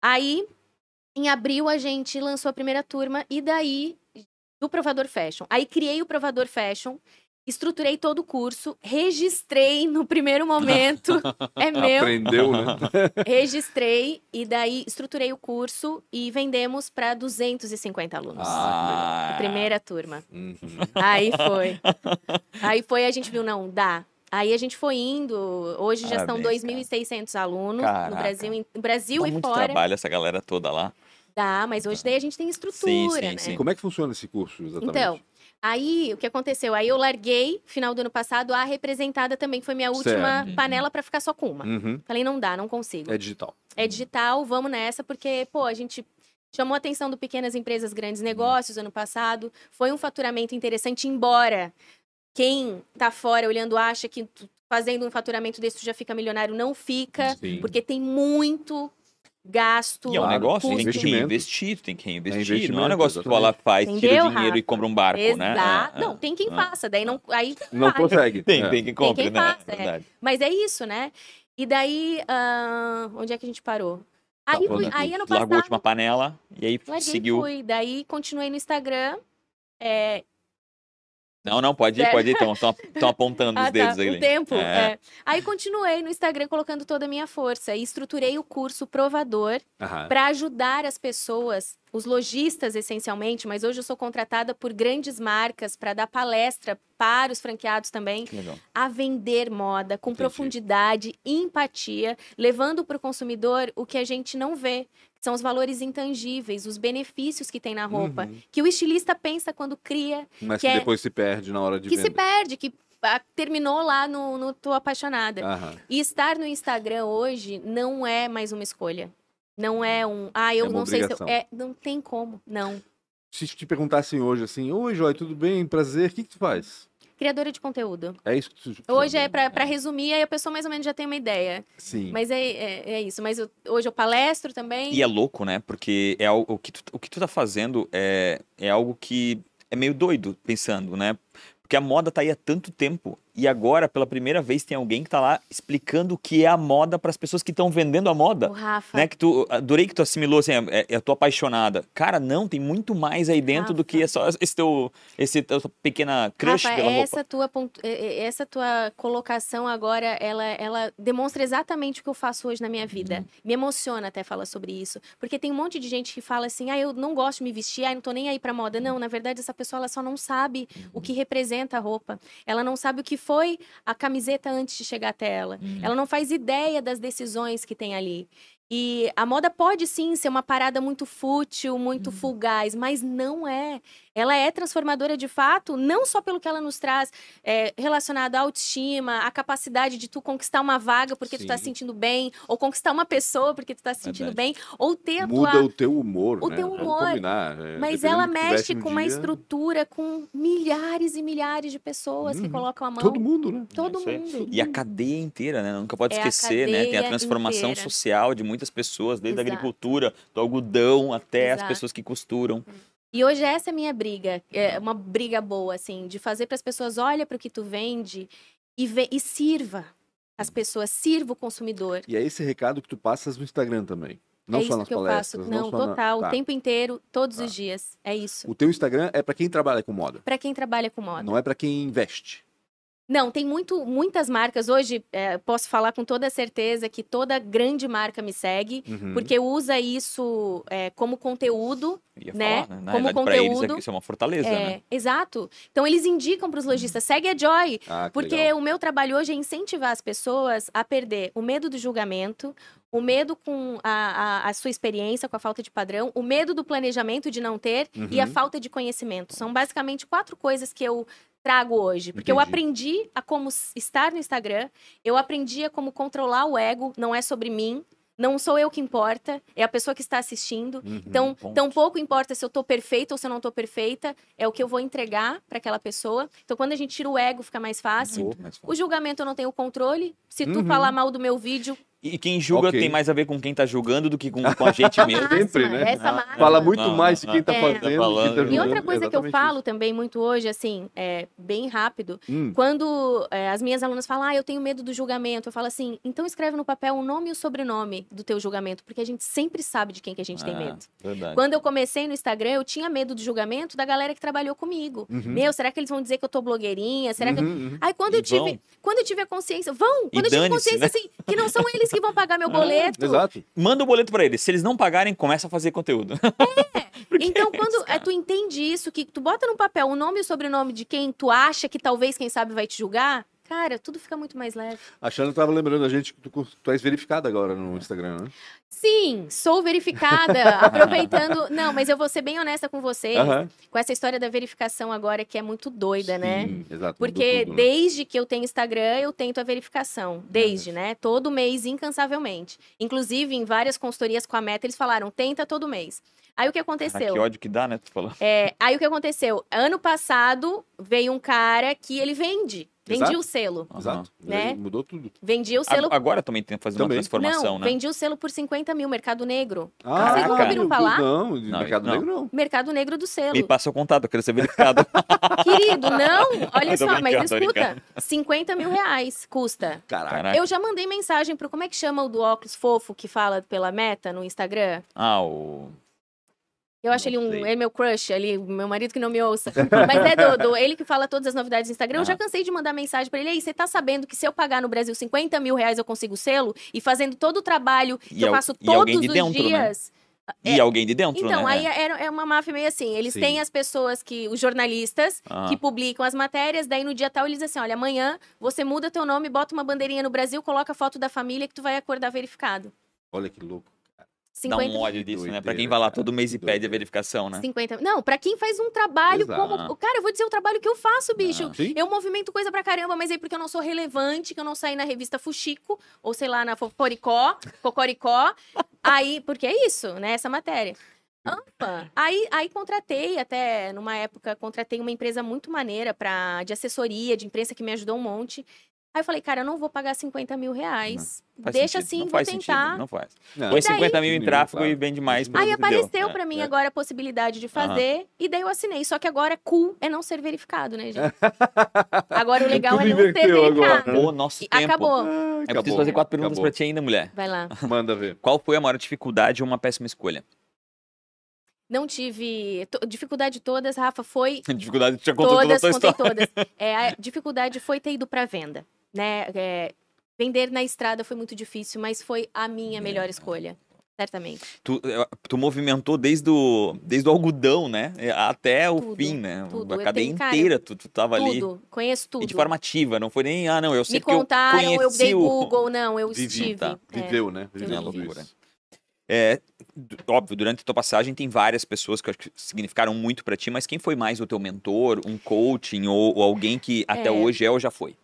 Aí, em abril, a gente lançou a primeira turma e daí do Provador Fashion. Aí criei o Provador Fashion, estruturei todo o curso, registrei no primeiro momento. é meu. Aprendeu, né? Registrei e daí estruturei o curso e vendemos para 250 alunos. Ah, A primeira turma. Uhum. Aí foi. Aí foi, a gente viu, não, dá. Aí a gente foi indo. Hoje já são Parabéns, 2.600 alunos Caraca. no Brasil, no Brasil Dá e muito fora. trabalho essa galera toda lá. Dá, mas hoje daí a gente tem estrutura, Sim, sim, né? sim. Como é que funciona esse curso, exatamente? Então, aí o que aconteceu? Aí eu larguei, final do ano passado, a representada também, que foi minha última Certo. panela para ficar só com uma. Uhum. Falei, não dá, não consigo. É digital. É digital, vamos nessa, porque, pô, a gente chamou a atenção do pequenas empresas, grandes negócios ano passado. Foi um faturamento interessante, embora quem tá fora olhando acha que fazendo um faturamento desse tu já fica milionário, não fica, Sim. porque tem muito gasto. E é um negócio, tem que reinvestir, tem que reinvestir. não é um negócio que tu vai lá, faz, tira Entendeu, o dinheiro Rafa? e compra um barco, né? Exato. É, Não, é. tem quem é. faça, daí não. Aí Não vai. consegue. Tem, É. tem quem compre, quem né? faça, é. Verdade. Mas é isso, né? E daí, ah, onde é que a gente parou? Tá, Aí, falando aí ano Tu largou a passado, última panela e aí larguei, seguiu. fui. Daí continuei no Instagram. É, Não, não, pode ir, pode ir. Estão apontando os Ah, dedos tá, aí. O tempo. É. é. Aí continuei no Instagram colocando toda a minha força e estruturei o curso provador para ajudar as pessoas, os lojistas essencialmente, mas hoje eu sou contratada por grandes marcas para dar palestra para os franqueados também a vender moda com Entendi. profundidade, empatia, levando para o consumidor o que a gente não vê, que são os valores intangíveis, os benefícios que tem na roupa, Uhum. que o estilista pensa quando cria Mas que que é- depois se perde na hora de que se perde, que ah, terminou lá no, no Tô Apaixonada. E estar no Instagram hoje não é mais uma escolha. Não é um. Ah, eu É não sei se. Eu, é, não tem como. Não. Se te perguntassem hoje assim, oi, Joy, tudo bem? Prazer, o que, que tu faz? Criadora de conteúdo. É isso que tu Hoje é pra, pra resumir, aí a pessoa mais ou menos já tem uma ideia. Sim. Mas é, é, é isso. Mas eu- hoje eu palestro também. E é louco, né? Porque é algo, o, que tu, o que tu tá fazendo é, é algo que é meio doido pensando, né? Porque a moda tá aí há tanto tempo e agora, pela primeira vez, tem alguém que tá lá explicando o que é a moda para as pessoas que estão vendendo a moda. O Rafa. Né, que tu, adorei que tu assimilou assim, é, é, eu tô apaixonada. Cara, não, tem muito mais aí dentro do que é só esse teu, esse teu pequena crush Rafa, pela roupa. essa tua, pontu- é- é- essa tua colocação agora, ela, ela demonstra exatamente o que eu faço hoje na minha vida. Uhum. Me emociona até falar sobre isso. Porque tem um monte de gente que fala assim, ah, eu não gosto de me vestir, ah, não tô nem aí pra moda. Não, na verdade, essa pessoa ela só não sabe o que representa a roupa. Ela não sabe o que foi a camiseta antes de chegar até ela. Uhum. Ela não faz ideia das decisões que tem ali. E a moda pode sim ser uma parada muito fútil, muito Uhum. fugaz, mas não é. Ela é transformadora de fato, não só pelo que ela nos traz é, relacionado à autoestima, à capacidade de tu conquistar uma vaga porque tu tá se Sim. sentindo bem, ou conquistar uma pessoa porque tu tá se sentindo Verdade. bem, ou ter a Muda tua o teu humor, o né? teu humor. combinar, é, mas ela mexe com uma dia, estrutura com milhares e milhares de pessoas que Uhum. colocam a mão. Todo mundo, né? Todo É mundo. E a cadeia inteira, né? Nunca pode É a esquecer, né? Tem a transformação inteira. social de muitas pessoas, desde a Exato. agricultura, do algodão até as Exato. pessoas que costuram. E hoje essa é a minha briga, é uma briga boa, assim, de fazer para as pessoas, olha para o que tu vende e, vê, e sirva as pessoas, sirva o consumidor. E é esse recado que tu passas no Instagram também. Não é só nas palestras. Não, na- total, Tá. o tempo inteiro, todos Tá. os dias. É isso. O teu Instagram é pra quem trabalha com moda, Para quem trabalha com moda. não é pra quem investe. Não, tem muito, muitas marcas. Hoje, é, posso falar com toda certeza que toda grande marca me segue, Uhum. porque usa isso é, como conteúdo Né? falar, né? Como eles conteúdo, isso é uma fortaleza, É, né? Exato. Então eles indicam para os lojistas, segue a Joy, Ah, que porque legal. o meu trabalho hoje é incentivar as pessoas a perder o medo do julgamento, o medo com a, a, a sua experiência, com a falta de padrão, o medo do planejamento de não ter e a Uhum. falta de conhecimento. São basicamente quatro coisas que eu trago hoje. Porque eu Entendi. aprendi a como estar no Instagram, eu aprendi a como controlar o ego, não é sobre mim. Não sou eu que importa, é a pessoa que está assistindo. Uhum. Então, ponto. tão pouco importa se eu tô perfeita ou se eu não tô perfeita, é o que eu vou entregar para aquela pessoa. Então, quando a gente tira o ego, fica mais fácil. Muito mais fácil. O julgamento eu não tenho controle. Se tu Uhum. falar mal do meu vídeo, E quem julga Ok. tem mais a ver com quem tá julgando do que com, com a gente mesmo. Sempre, né? Essa Ah, máxima. Fala muito Não, mais de quem tá é. fazendo. Tá tá E outra coisa que eu falo também muito hoje, assim, é bem rápido, Hum. quando é, as minhas alunas falam, ah, eu tenho medo do julgamento, eu falo assim, então escreve no papel o nome e o sobrenome do teu julgamento, porque a gente sempre sabe de quem que a gente tem Ah, medo. Verdade. Quando eu comecei no Instagram, eu tinha medo do julgamento da galera que trabalhou comigo. Uhum. Meu, será que eles vão dizer que eu tô blogueirinha? Será que Uhum, uhum. Aí quando E eu tive, vão. quando eu tive a consciência, vão, E quando eu tive consciência né? assim, que não são eles que vão pagar meu boleto. Exato. Manda o boleto pra eles. Se eles não pagarem, começa a fazer conteúdo. Porque Então, é quando isso, é, tu entende isso, que tu bota no papel o nome e o sobrenome de quem tu acha que talvez, quem sabe, vai te julgar, cara, tudo fica muito mais leve. A Xana tava lembrando a gente que tu, tu és verificada agora no Instagram, né? Sim, sou verificada, aproveitando. Não, mas eu vou ser bem honesta com vocês, Aham. com essa história da verificação agora, que é muito doida, né? Sim, exato. mudou Porque tudo, né? desde que eu tenho Instagram, eu tento a verificação. Desde, né? Todo mês, incansavelmente. Inclusive, em várias consultorias com a Meta, eles falaram, tenta todo mês. Aí o que aconteceu? que ódio que dá, né? Tu falou. É, aí o que aconteceu? Ano passado, veio um cara que ele vende. Vendia Exato. o selo. Exato. Né? Mudou tudo. Vendia o selo. A- Agora também tem que fazer uma Também. transformação, não, né? vendia o selo por 50 mil, Mercado Negro. Ah, Vocês nunca ouviram falar? Não, de Não, Mercado não. Negro não. Mercado Negro do selo. Me passa o contato, eu quero ser verificado. Querido, não, olha só, mas escuta, 50 mil reais custa. Caraca. Eu já mandei mensagem pro, como é que chama o do óculos fofo que fala pela meta no Instagram? Ah, o. Eu acho ele um, é meu crush ali, meu marido que não me ouça. Mas é do, do- ele que fala todas as novidades do Instagram. Eu já cansei de mandar mensagem pra ele. Aí, você tá sabendo que se eu pagar no Brasil 50 mil reais eu consigo selo? E fazendo todo o trabalho que E eu faço e alguém todos de os dentro, né? dias. E alguém de dentro, Então, né? aí é, é uma máfia meio assim. Eles Sim. têm as pessoas que, os jornalistas, Ah. que publicam as matérias, daí no dia tal eles dizem assim: olha, amanhã você muda teu nome, bota uma bandeirinha no Brasil, coloca a foto da família que tu vai acordar verificado. Olha que louco. Dá 50 um ódio disso, né? Pra quem vai lá todo mês e pede a verificação, né? 50. Não, pra quem faz um trabalho Exato. como. Cara, eu vou dizer o trabalho que eu faço, bicho. Ah. Eu movimento coisa pra caramba, mas aí porque eu não sou relevante, que eu não saí na revista Fuxico, ou sei lá, na Foforicó, Cocoricó. aí, porque é isso, né? Essa matéria. Ampa. Aí, aí contratei, até numa época, contratei uma empresa muito maneira pra, de assessoria, de imprensa, que me ajudou um monte. Aí eu falei, cara, eu não vou pagar 50 mil reais. Faz Deixa sentido, assim, não vou faz tentar. Sentido, não faz. Não, Põe E daí- 50 mil em tráfego Claro. e vende mais. Aí apareceu deu. pra É, mim é. agora a possibilidade de fazer, e daí eu assinei. Só que agora cool é não ser verificado, né, gente? Agora o legal é não ser inverteu agora. verificado. Acabou o nosso tempo. Acabou. Ah, É preciso acabou. fazer quatro perguntas Acabou. pra ti ainda, mulher. Vai lá. Manda ver. Qual foi a maior dificuldade ou uma péssima escolha? Não tive. dificuldade todas, Rafa, foi. dificuldade, já contou todas, toda a tua contei história. todas. É, a dificuldade foi ter ido pra venda, né? É, vender na estrada foi muito difícil, mas foi a minha melhor escolha. Certamente. Tu, tu movimentou desde o, desde o algodão, né? Até o Tudo, fim, né? tudo. A Eu cadeia tenho, cara, inteira, tu, tu tava ali. Tudo. Conheço tudo. E de forma ativa, não foi nem, ah, não, eu sei Me porque contaram, eu eu conheci dei o... Google, não, eu Vivi, estive. tá. É. Viveu, né? Eu Viveu vivi. tudo loucura. É, óbvio, durante a tua passagem tem várias pessoas que, que significaram muito para ti, mas quem foi mais o teu mentor, um coaching ou, ou alguém que até é. hoje é ou já foi?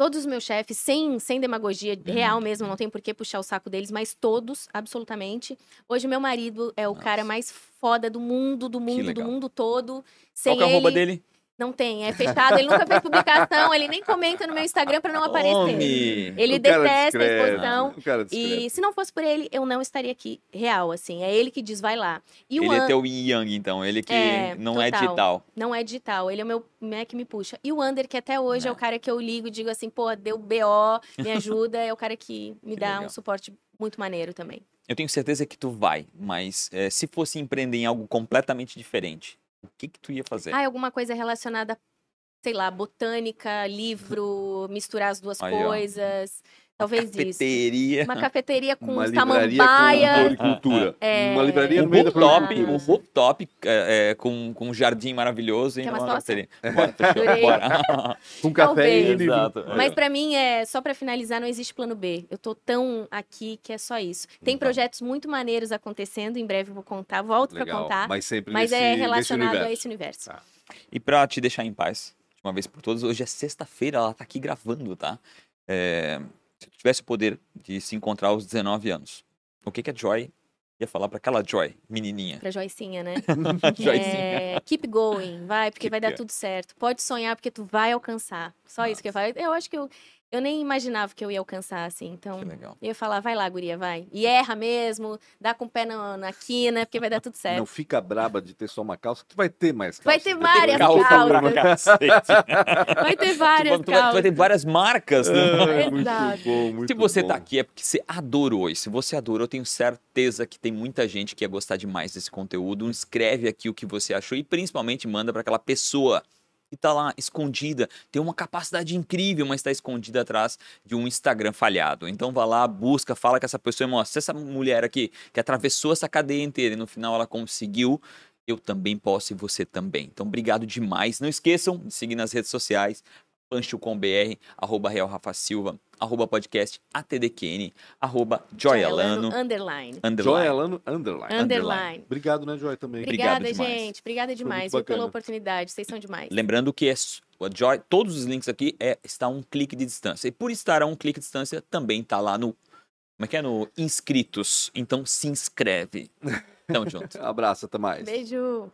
Todos os meus chefes, sem, sem demagogia uhum. real mesmo, não tem por que puxar o saco deles, mas todos, absolutamente. Hoje, meu marido é o Nossa. cara mais foda do mundo, do mundo, do mundo todo. Sem Qual é a roupa dele? Não tem, é fechado. Ele nunca fez publicação, ele nem comenta no meu Instagram para não aparecer. Homem. Ele detesta a exposição. E se não fosse por ele, eu não estaria aqui real, assim. É ele que diz, vai lá. E ele é teu yin yang, então. Ele que é, não total. é digital. Não é digital. Ele é o meu é que me puxa. E o Under, que até hoje é o cara que eu ligo e digo assim, pô, deu BO, me ajuda, é o cara que me que dá legal. um suporte muito maneiro também. Eu tenho certeza que tu vai, mas é, se fosse empreender em algo completamente diferente, o que que tu ia fazer? Ah, alguma coisa relacionada, sei lá, botânica, livro, misturar as duas Aí, coisas. Ó. Talvez cafeteria. isso. Uma cafeteria com uma samambaia. Com cultura. É... Uma livraria um no meio da top, Um rooftop é, é, com, com um jardim maravilhoso e uma cafeteria. Bora, bora. com café e livro. Exato. Mas para mim, é só para finalizar, não existe plano B. Eu tô tão aqui que é só isso. Tem então. projetos muito maneiros acontecendo, em breve eu vou contar, volto para contar. Mas sempre Mas nesse, é relacionado a esse universo. Tá. E para te deixar em paz, de uma vez por todas, hoje é sexta-feira, ela tá aqui gravando, tá? É, se tu tivesse o poder de se encontrar aos 19 anos, o que, que a Joy ia falar para aquela Joy, menininha? Pra Joycinha, né? Joycinha. É, keep going, vai, porque keep vai dar tudo certo. Pode sonhar, porque tu vai alcançar. Só Nossa. isso que eu falo. Eu acho que eu, eu nem imaginava que eu ia alcançar, assim. Então, eu ia falar, vai lá, guria, vai. E erra mesmo, dá com o pé na, na quina, porque vai dar tudo certo. Não fica braba de ter só uma calça, tu vai ter mais calça. Vai ter várias calças. vai ter várias tipo, calças. Vai ter várias marcas. Né? É, muito bom, muito Se você bom. tá aqui é porque você adorou. E se você adorou, eu tenho certeza que tem muita gente que ia gostar demais desse conteúdo. Escreve aqui o que você achou e principalmente manda para aquela pessoa e tá lá escondida, tem uma capacidade incrível, mas está escondida atrás de um Instagram falhado. Então vá lá, busca, fala com essa pessoa e mostra. Se essa mulher aqui que atravessou essa cadeia inteira e no final ela conseguiu, eu também posso e você também. Então obrigado demais. Não esqueçam de seguir nas redes sociais, pancho.com.br, arroba Real Rafa Silva, arroba podcast ATDQN, arroba Joyalano, underline. underline. Joyalano, underline. Underline. Obrigado, né, Joy, também. Obrigada, Obrigado gente. Obrigada demais pela oportunidade. Vocês são demais. Lembrando que é Joy, todos os links aqui é, está a um clique de distância. E por estar a um clique de distância, também está lá no. Como é que é? No inscritos. Então se inscreve. Tamo junto. Abraço, até mais. Beijo.